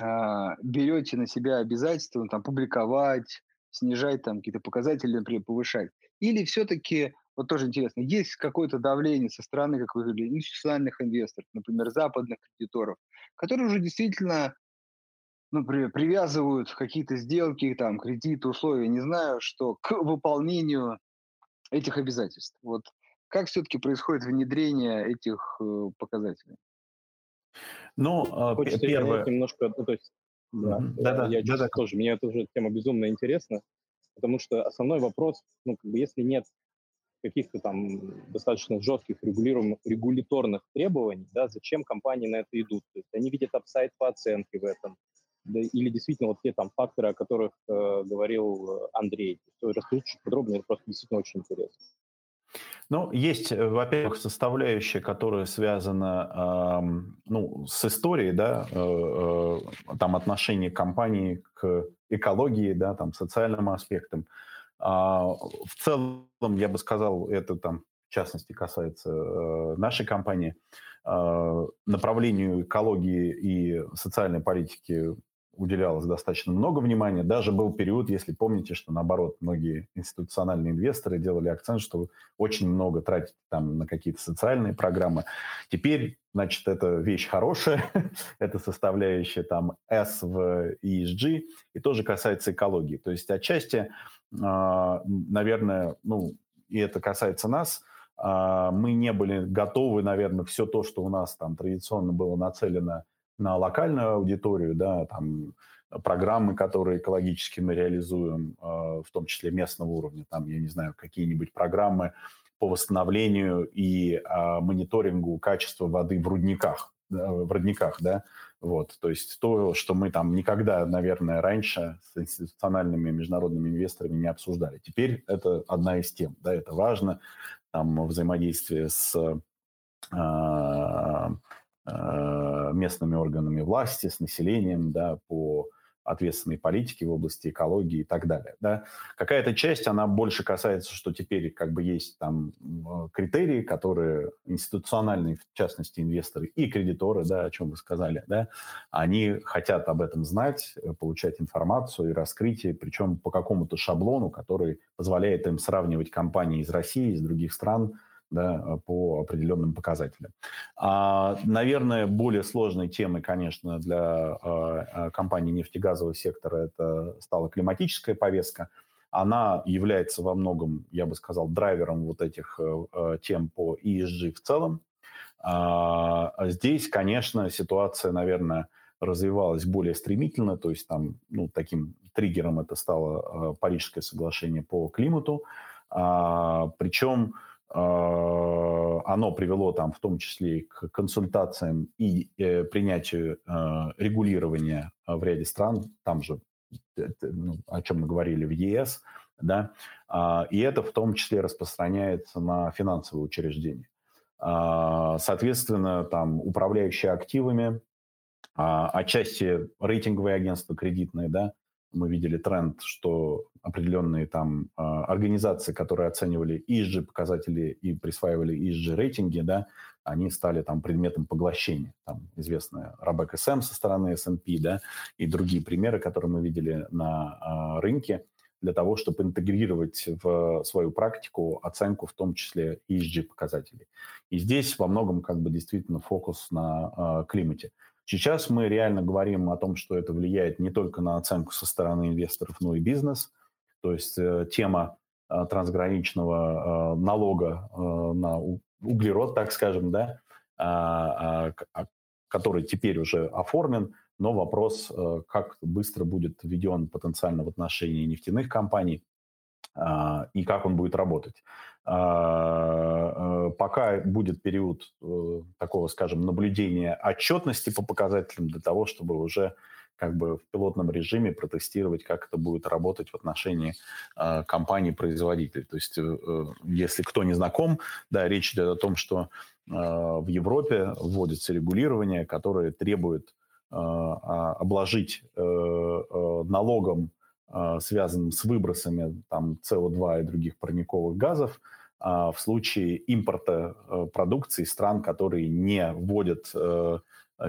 а, берете на себя обязательства ну, там, публиковать, снижать там какие-то показатели, например, повышать? Или все-таки, вот тоже интересно, есть какое-то давление со стороны, как вы говорили, институциональных инвесторов, например, западных кредиторов, которые уже действительно например, привязывают какие-то сделки, там, кредиты, условия, не знаю, что к выполнению этих обязательств. Вот как все-таки происходит внедрение этих э, показателей? Ну, а, Хочется первое... немножко, ну, то есть, да, mm-hmm. да, да, я да, да, тоже, мне эта уже тема безумно интересна, потому что основной вопрос, ну, как бы, если нет каких-то там достаточно жестких регуляторных требований, да, зачем компании на это идут? То есть они видят апсайд по оценке в этом, да, или действительно вот те там факторы, о которых э, говорил э, Андрей. Расскажите чуть подробнее, это просто действительно очень интересно. Ну, есть, э, во-первых, составляющая, которая связана э, ну, с историей, да, э, э, там отношение компании к экологии, да, там социальным аспектам. В целом, я бы сказал, это там в частности касается э, нашей компании, э, направлению экологии и социальной политики уделялось достаточно много внимания. Даже был период, если помните, что наоборот, многие институциональные инвесторы делали акцент, что очень много тратить там на какие-то социальные программы. Теперь, значит, это вещь хорошая, это составляющая там S в ESG, и тоже касается экологии. То есть отчасти, а, наверное, ну, и это касается нас, а, мы не были готовы, наверное, все то, что у нас там традиционно было нацелено на локальную аудиторию, да, там программы, которые экологически мы реализуем, э, в том числе местного уровня, там, я не знаю, какие-нибудь программы по восстановлению и э, мониторингу качества воды в рудниках, в родниках, да, вот, то есть то, что мы там никогда, наверное, раньше с институциональными международными инвесторами не обсуждали. Теперь это одна из тем, да, это важно, там взаимодействие с э, Э, местными органами власти, с населением, да, по ответственной политике в области экологии и так далее. Да. Какая-то часть, она больше касается, что теперь как бы есть там э, критерии, которые институциональные, в частности, инвесторы и кредиторы, да, о чем вы сказали, да, они хотят об этом знать, э, получать информацию и раскрытие, причем по какому-то шаблону, который позволяет им сравнивать компании из России, из других стран, да, по определенным показателям. А, наверное, более сложной темой, конечно, для а, а, компании нефтегазового сектора это стала климатическая повестка. Она является во многом, я бы сказал, драйвером вот этих а, тем по ESG в целом. А, здесь, конечно, ситуация, наверное, развивалась более стремительно, то есть там, ну, таким триггером это стало Парижское соглашение по климату, а, причем а, оно привело там в том числе к консультациям и э, принятию э, регулирования в ряде стран, там же, э, ну, о чем мы говорили в ЕС, да, а, и это в том числе распространяется на финансовые учреждения. А, соответственно, там управляющие активами, отчасти рейтинговые агентства кредитные, да, мы видели тренд, что определенные там а, организации, которые оценивали ESG показатели и присваивали ESG рейтинги, да, они стали там предметом поглощения. Там известная Рабек СМ со стороны S&P, да, и другие примеры, которые мы видели на а, рынке для того, чтобы интегрировать в свою практику оценку, в том числе ESG показателей. И здесь во многом как бы действительно фокус на э, климате. Сейчас мы реально говорим о том, что это влияет не только на оценку со стороны инвесторов, но и бизнес. То есть э, тема э, трансграничного э, налога на углерод, так скажем, да, а, а, а, который теперь уже оформлен, но вопрос, как быстро будет введен потенциально в отношении нефтяных компаний и как он будет работать. А, пока будет период такого, скажем, наблюдения отчетности по показателям для того, чтобы уже как бы в пилотном режиме протестировать, как это будет работать в отношении э, компаний-производителей. То есть, э, если кто не знаком, да, речь идет о том, что э, в Европе вводится регулирование, которое требует э, обложить э, э, налогом, э, связанным с выбросами там, СО2 и других парниковых газов, э, в случае импорта э, продукции стран, которые не вводят э,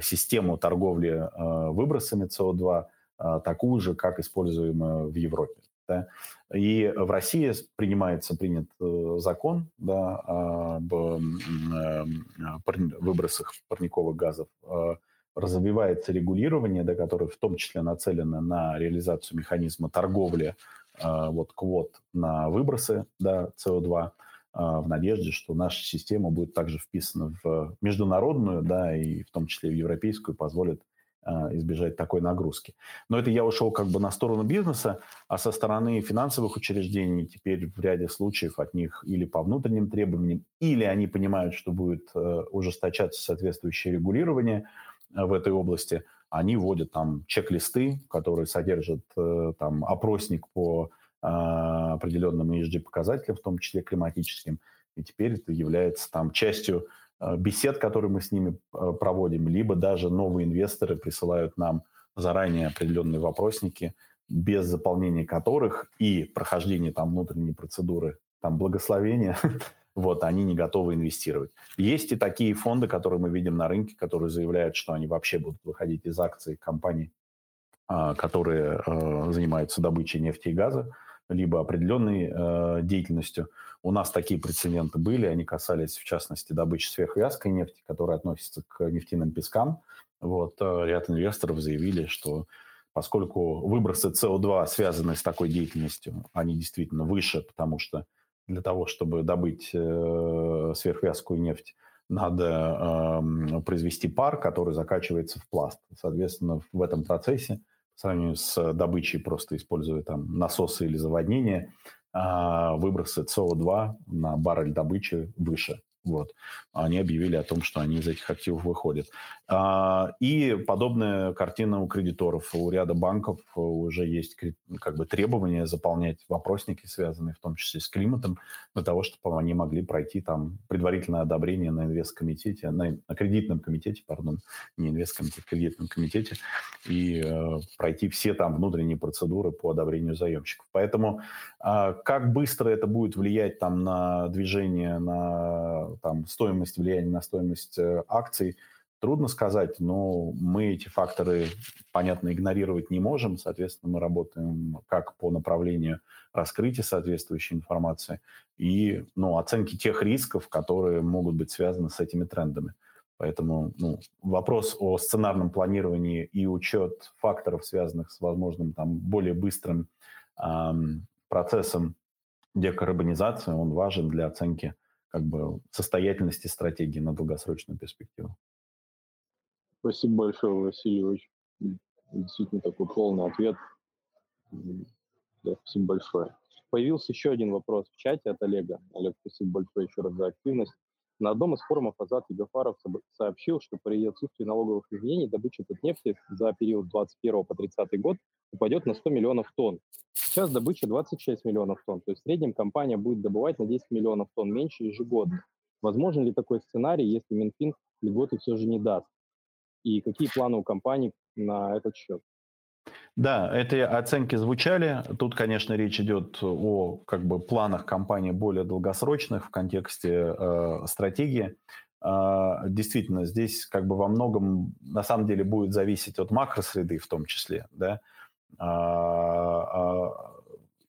систему торговли э, выбросами СО2 э, такую же, как используемую в Европе. Да? И в России принимается, принят закон да, об выбросах парниковых газов, развивается регулирование, да, которое в том числе нацелено на реализацию механизма торговли вот, квот на выбросы да, СО2, а, в надежде, что наша система будет также вписана в международную, да, и в том числе в европейскую, позволит а, избежать такой нагрузки. Но это я ушел как бы на сторону бизнеса, а со стороны финансовых учреждений теперь в ряде случаев от них или по внутренним требованиям, или они понимают, что будет э, ужесточаться соответствующее регулирование э, в этой области, они вводят там чек-листы, которые содержат э, там опросник по а, определенным ESG-показателям, в том числе климатическим. И теперь это является там частью а, бесед, которые мы с ними проводим, либо даже новые инвесторы присылают нам заранее определенные вопросники, без заполнения которых и прохождения там внутренней процедуры, там благословения, вот, они не готовы инвестировать. Есть и такие фонды, которые мы видим на рынке, которые заявляют, что они вообще будут выходить из акций компаний, которые занимаются добычей нефти и газа, либо определенной э, деятельностью. У нас такие прецеденты были, они касались, в частности, добычи сверхвязкой нефти, которая относится к нефтяным пескам. Вот, ряд инвесторов заявили, что поскольку выбросы СО2, связанные с такой деятельностью, они действительно выше, потому что для того, чтобы добыть э, сверхвязкую нефть, надо э, произвести пар, который закачивается в пласт. Соответственно, в этом процессе по сравнению с добычей, просто используя там насосы или заводнение, а, выбросы СО2 на баррель добычи выше. Вот. Они объявили о том, что они из этих активов выходят. А, и подобная картина у кредиторов. У ряда банков уже есть как бы требования заполнять вопросники, связанные в том числе с климатом, для того, чтобы они могли пройти там предварительное одобрение на инвесткомитете, на, на кредитном комитете, пардон, не инвесткомитете, в кредитном комитете, и э, пройти все там внутренние процедуры по одобрению заемщиков. Поэтому как быстро это будет влиять там на движение, на там, стоимость, влияние на стоимость э, акций, трудно сказать, но мы эти факторы, понятно, игнорировать не можем. Соответственно, мы работаем как по направлению раскрытия соответствующей информации и ну, оценки тех рисков, которые могут быть связаны с этими трендами. Поэтому ну, вопрос о сценарном планировании и учет факторов, связанных с возможным там, более быстрым процессом декарбонизации, он важен для оценки как бы состоятельности стратегии на долгосрочную перспективу. Спасибо большое, Василий. действительно такой полный ответ. Да, спасибо большое. Появился еще один вопрос в чате от Олега. Олег, спасибо большое еще раз за активность. На одном из форумов Азат Егафаров сообщил, что при отсутствии налоговых изменений добыча нефти за период 21 по 30 год упадет на 100 миллионов тонн. Сейчас добыча 26 миллионов тонн, то есть в среднем компания будет добывать на 10 миллионов тонн меньше ежегодно. Возможен ли такой сценарий, если Минфин льготы все же не даст? И какие планы у компании на этот счет? Да, эти оценки звучали. Тут, конечно, речь идет о как бы планах компании более долгосрочных в контексте э, стратегии. Э, действительно, здесь как бы во многом на самом деле будет зависеть от макросреды в том числе, да, э,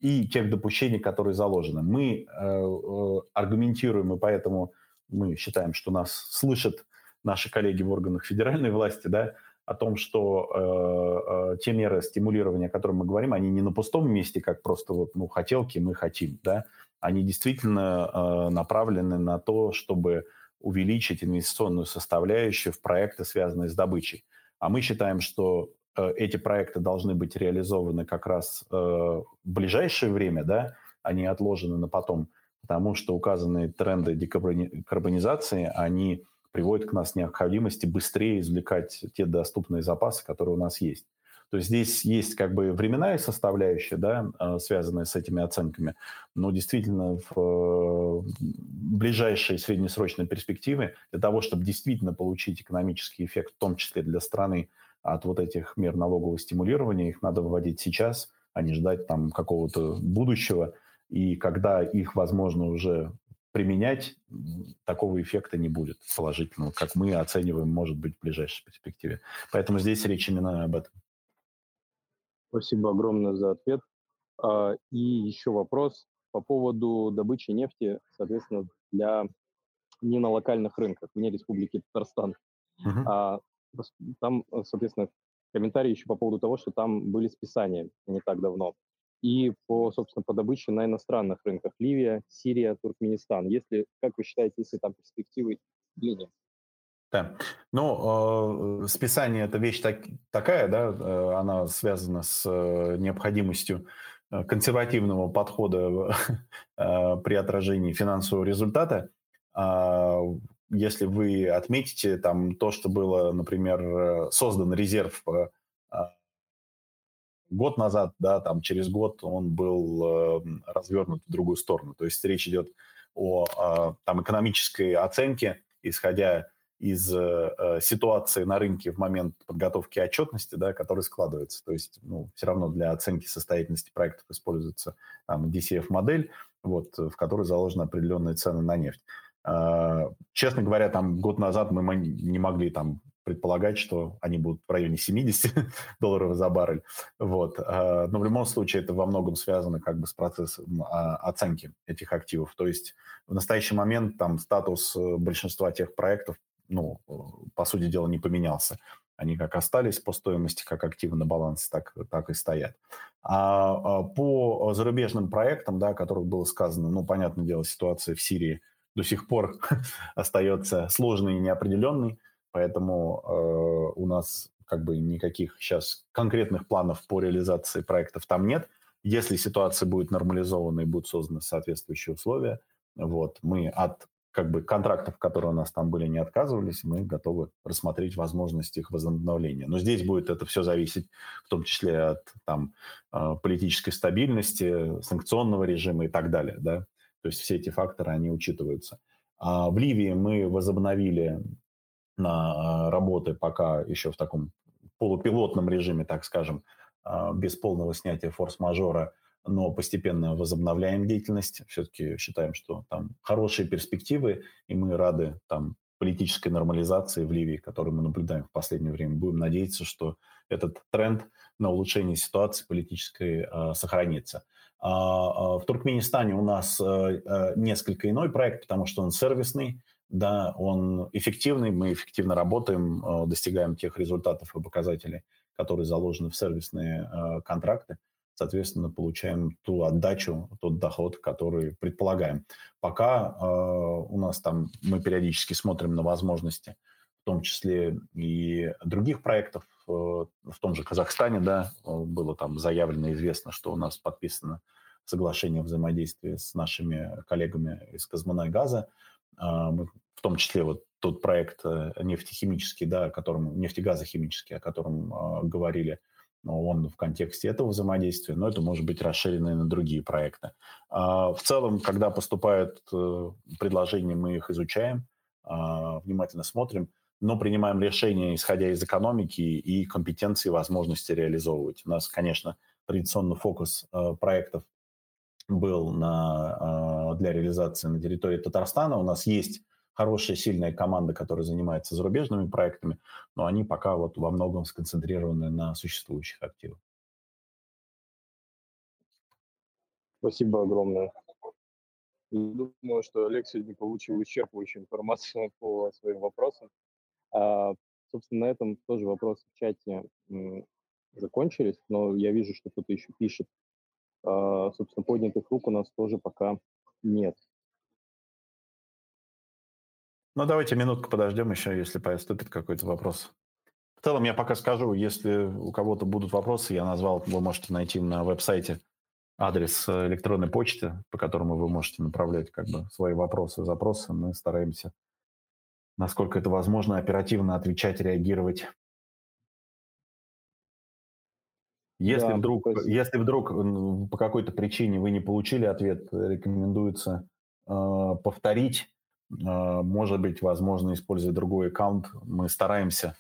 и тех допущений, которые заложены. Мы э, э, аргументируем, и поэтому мы считаем, что нас слышат наши коллеги в органах федеральной власти, да, о том, что э, э, те меры стимулирования, о которых мы говорим, они не на пустом месте, как просто вот, ну, хотелки мы хотим, да, они действительно э, направлены на то, чтобы увеличить инвестиционную составляющую в проекты, связанные с добычей. А мы считаем, что э, эти проекты должны быть реализованы как раз э, в ближайшее время, да, они отложены на потом, потому что указанные тренды декарбонизации, они приводят к нас необходимости быстрее извлекать те доступные запасы, которые у нас есть. То есть здесь есть как бы временная составляющая, да, а, связанная с этими оценками, но действительно в э, ближайшей среднесрочной перспективе для того, чтобы действительно получить экономический эффект, в том числе для страны, от вот этих мер налогового стимулирования, их надо выводить сейчас, а не ждать там какого-то будущего, и когда их возможно уже применять, такого эффекта не будет положительного, как мы оцениваем, может быть, в ближайшей перспективе. Поэтому здесь речь именно об этом. Спасибо огромное за ответ. А, и еще вопрос по поводу добычи нефти, соответственно, для не на локальных рынках, вне Республики Татарстан. Uh-huh. Там, соответственно, комментарий еще по поводу того, что там были списания не так давно и по, собственно, по добыче на иностранных рынках. Ливия, Сирия, Туркменистан. Если, как вы считаете, если там перспективы длиннее? Да. Ну, э, списание – это вещь так, такая, да, э, она связана с э, необходимостью э, консервативного подхода э, при отражении финансового результата. А если вы отметите там то, что было, например, э, создан резерв год назад, да, там через год он был э, развернут в другую сторону. То есть речь идет о э, там экономической оценке, исходя из э, э ситуации на рынке в момент подготовки отчетности, да, который складывается. То есть, ну, все равно для оценки состоятельности проектов используется там, DCF-модель, вот, в которой заложены определенные цены на нефть. Э, честно говоря, там год назад мы не могли там предполагать, что они будут в районе 70 долларов за баррель. Вот. А, но в любом случае это во многом связано как бы с процессом а, оценки этих активов. То есть в настоящий момент там статус э, большинства тех проектов, ну, э, по сути дела, не поменялся. Они как остались по стоимости, как активы на балансе, так, так и стоят. А по зарубежным проектам, да, о которых было сказано, ну, понятное дело, ситуация в Сирии до сих пор остается сложной и неопределенной. Поэтому э, у нас как бы никаких сейчас конкретных планов по реализации проектов там нет. Если ситуация будет нормализована и будут созданы соответствующие условия, вот, мы от как бы контрактов, которые у нас там были, не отказывались, мы готовы рассмотреть возможность их возобновления. Но здесь будет это все зависеть в том числе от там, э, политической стабильности, санкционного режима и так далее. Да? То есть все эти факторы, они учитываются. А в Ливии мы возобновили на а, работы пока еще в таком полупилотном режиме, так скажем, а, без полного снятия форс-мажора, но постепенно возобновляем деятельность. Все-таки считаем, что там хорошие перспективы, и мы рады там политической нормализации в Ливии, которую мы наблюдаем в последнее время. Будем надеяться, что этот тренд на улучшение ситуации политической э, сохранится. А, в Туркменистане у нас э, несколько иной проект, потому что он сервисный, да, он эффективный, мы эффективно работаем, э, достигаем тех результатов и показателей, которые заложены в сервисные э, контракты, соответственно, получаем ту отдачу, тот доход, который предполагаем. Пока э, у нас там, мы периодически смотрим на возможности, в том числе и других проектов, в том же Казахстане, да, было там заявлено, известно, что у нас подписано соглашение взаимодействия с нашими коллегами из Казмунайгаза, а, мы, в том числе вот тот проект э, нефтехимический, да, о котором, нефтегазохимический, о котором э, говорили, он в контексте этого взаимодействия, но это может быть расширено и на другие проекты. А, в целом, когда поступают э, предложения, мы их изучаем, а, внимательно смотрим, но принимаем решения, исходя из экономики и компетенции, возможности реализовывать. У нас, конечно, традиционно фокус проектов был на, а, для реализации на территории Татарстана. У нас есть хорошая, сильная команда, которая занимается зарубежными проектами, но они пока вот во многом сконцентрированы на существующих активах. Спасибо огромное. Думаю, что Олег сегодня получил исчерпывающую информацию по своим вопросам. А, собственно, на этом тоже вопросы в чате закончились, но я вижу, что кто-то еще пишет собственно, поднятых рук у нас тоже пока нет. Ну, давайте минутку подождем еще, если поступит какой-то вопрос. целом я пока скажу, если у кого-то будут вопросы, я назвал, вы можете найти на веб-сайте адрес э, электронной почты, по которому вы можете направлять как бы свои вопросы, запросы. Мы стараемся, насколько это возможно, оперативно отвечать, реагировать. Если да, вдруг, есть... если вдруг по какой-то причине вы не получили ответ, рекомендуется э, повторить. Э, может быть, возможно, используя другой аккаунт. Мы стараемся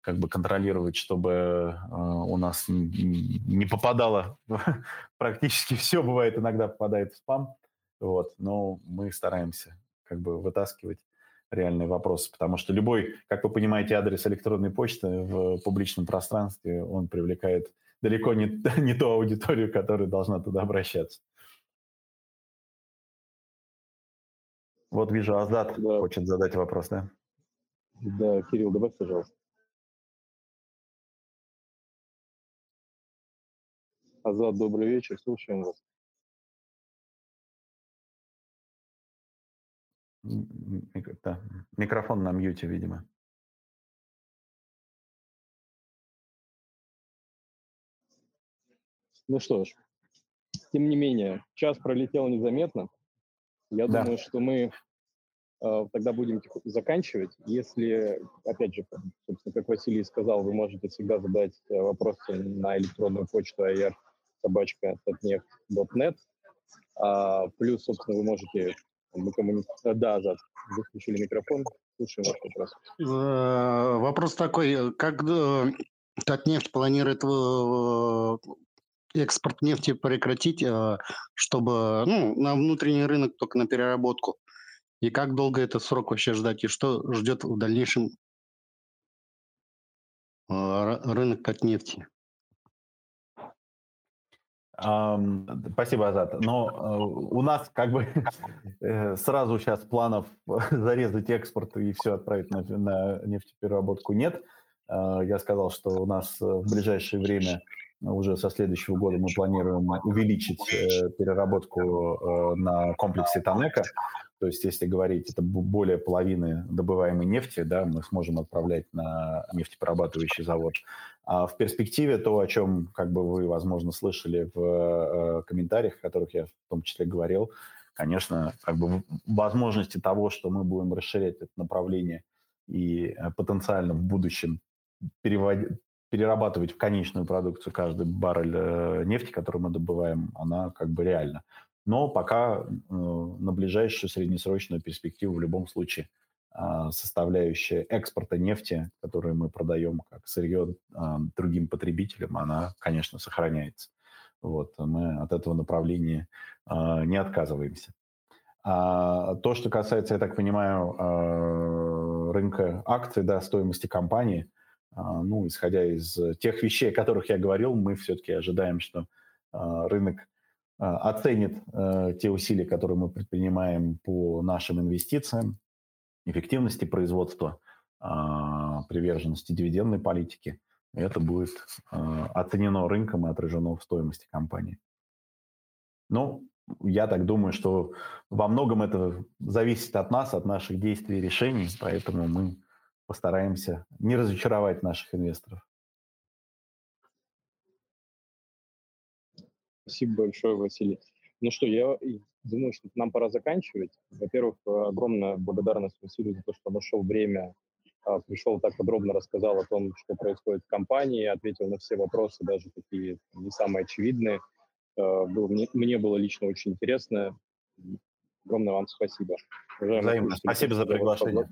как бы контролировать, чтобы э, у нас не, не попадало практически все, бывает иногда попадает в спам, вот, но мы стараемся как бы вытаскивать реальные вопросы, потому что любой, как вы понимаете, адрес электронной почты в публичном пространстве, он привлекает далеко не, не ту аудиторию, которая должна туда обращаться. Вот вижу, Азат да. хочет задать вопрос, да? Да, Кирилл, добавь, пожалуйста. Азат, добрый вечер, слушаем вас. Да. Микрофон на мьюте, видимо. Ну что ж, тем не менее, час пролетел незаметно. Я да. думаю, что мы э, тогда будем заканчивать. Если, опять же, собственно, как Василий сказал, вы можете всегда задать э, вопросы на электронную почту AR собачка .net. А, плюс, собственно, вы можете мы коммуни... Э, да, Зад, вы включили микрофон. Слушаем ваш вопрос. Э, вопрос такой. Как Татнефть планирует экспорт нефти прекратить, чтобы ну, на внутренний рынок только на переработку? И как долго этот срок вообще ждать? И что ждет в дальнейшем рынок от нефти? Спасибо, Азат. Но э, у нас как бы э, сразу сейчас планов зарезать экспорт и все отправить на, на нефтепереработку нет. Э, я сказал, что у нас в ближайшее время, уже со следующего года, мы планируем увеличить переработку на комплексе Танека. То есть, если говорить, это более половины добываемой нефти, да, мы сможем отправлять на нефтеперерабатывающий завод. А в перспективе то, о чем как бы вы, возможно, слышали в э, комментариях, о которых я в том числе говорил, конечно, как бы возможности того, что мы будем расширять это направление и э, потенциально в будущем переводить, перерабатывать в конечную продукцию каждый баррель э, нефти, который мы добываем, она как бы реальна. Но пока на ближайшую среднесрочную перспективу в любом случае – а, составляющая экспорта нефти, которую мы продаем как сырье а, другим потребителям, она, конечно, сохраняется. Вот, мы от этого направления а, не отказываемся. А то, что касается, я так понимаю, рынка акций, да, стоимости компании, ну, исходя из тех вещей, о которых я говорил, мы все-таки ожидаем, что рынок оценит те усилия, которые мы предпринимаем по нашим инвестициям, эффективности производства, а, приверженности дивидендной политики. Это будет а, оценено рынком и отражено в стоимости компании. Ну, я так думаю, что во многом это зависит от нас, от наших действий и решений, поэтому мы постараемся не разочаровать наших инвесторов. Спасибо большое, Василий. Ну что, я думаю, что нам пора заканчивать. Во-первых, огромная благодарность Василию за то, что нашел время, а, пришел так подробно рассказал о том, что происходит в компании, ответил на все вопросы, даже такие не самые очевидные. А, было, мне, мне было лично очень интересно. Огромное вам спасибо. Взаимно. Спасибо за приглашение.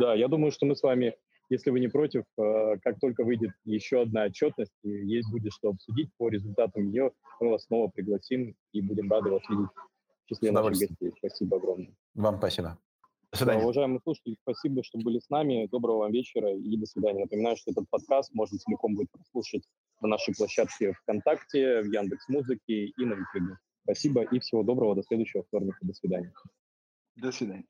Да, я думаю, что мы с вами если вы не против, э, как только выйдет еще одна отчетность, и есть будет что обсудить по результатам ее, мы вас снова пригласим и будем рады вас видеть в числе наших гостей. Спасибо огромное. Вам спасибо. До свидания. Да, уважаемые слушатели, спасибо, что были с нами. Доброго вам вечера и до свидания. Напоминаю, что этот подкаст можно целиком будет прослушать на нашей площадке ВКонтакте, в Яндекс Музыке и на YouTube. Спасибо и всего доброго. До следующего вторника. До свидания. До свидания.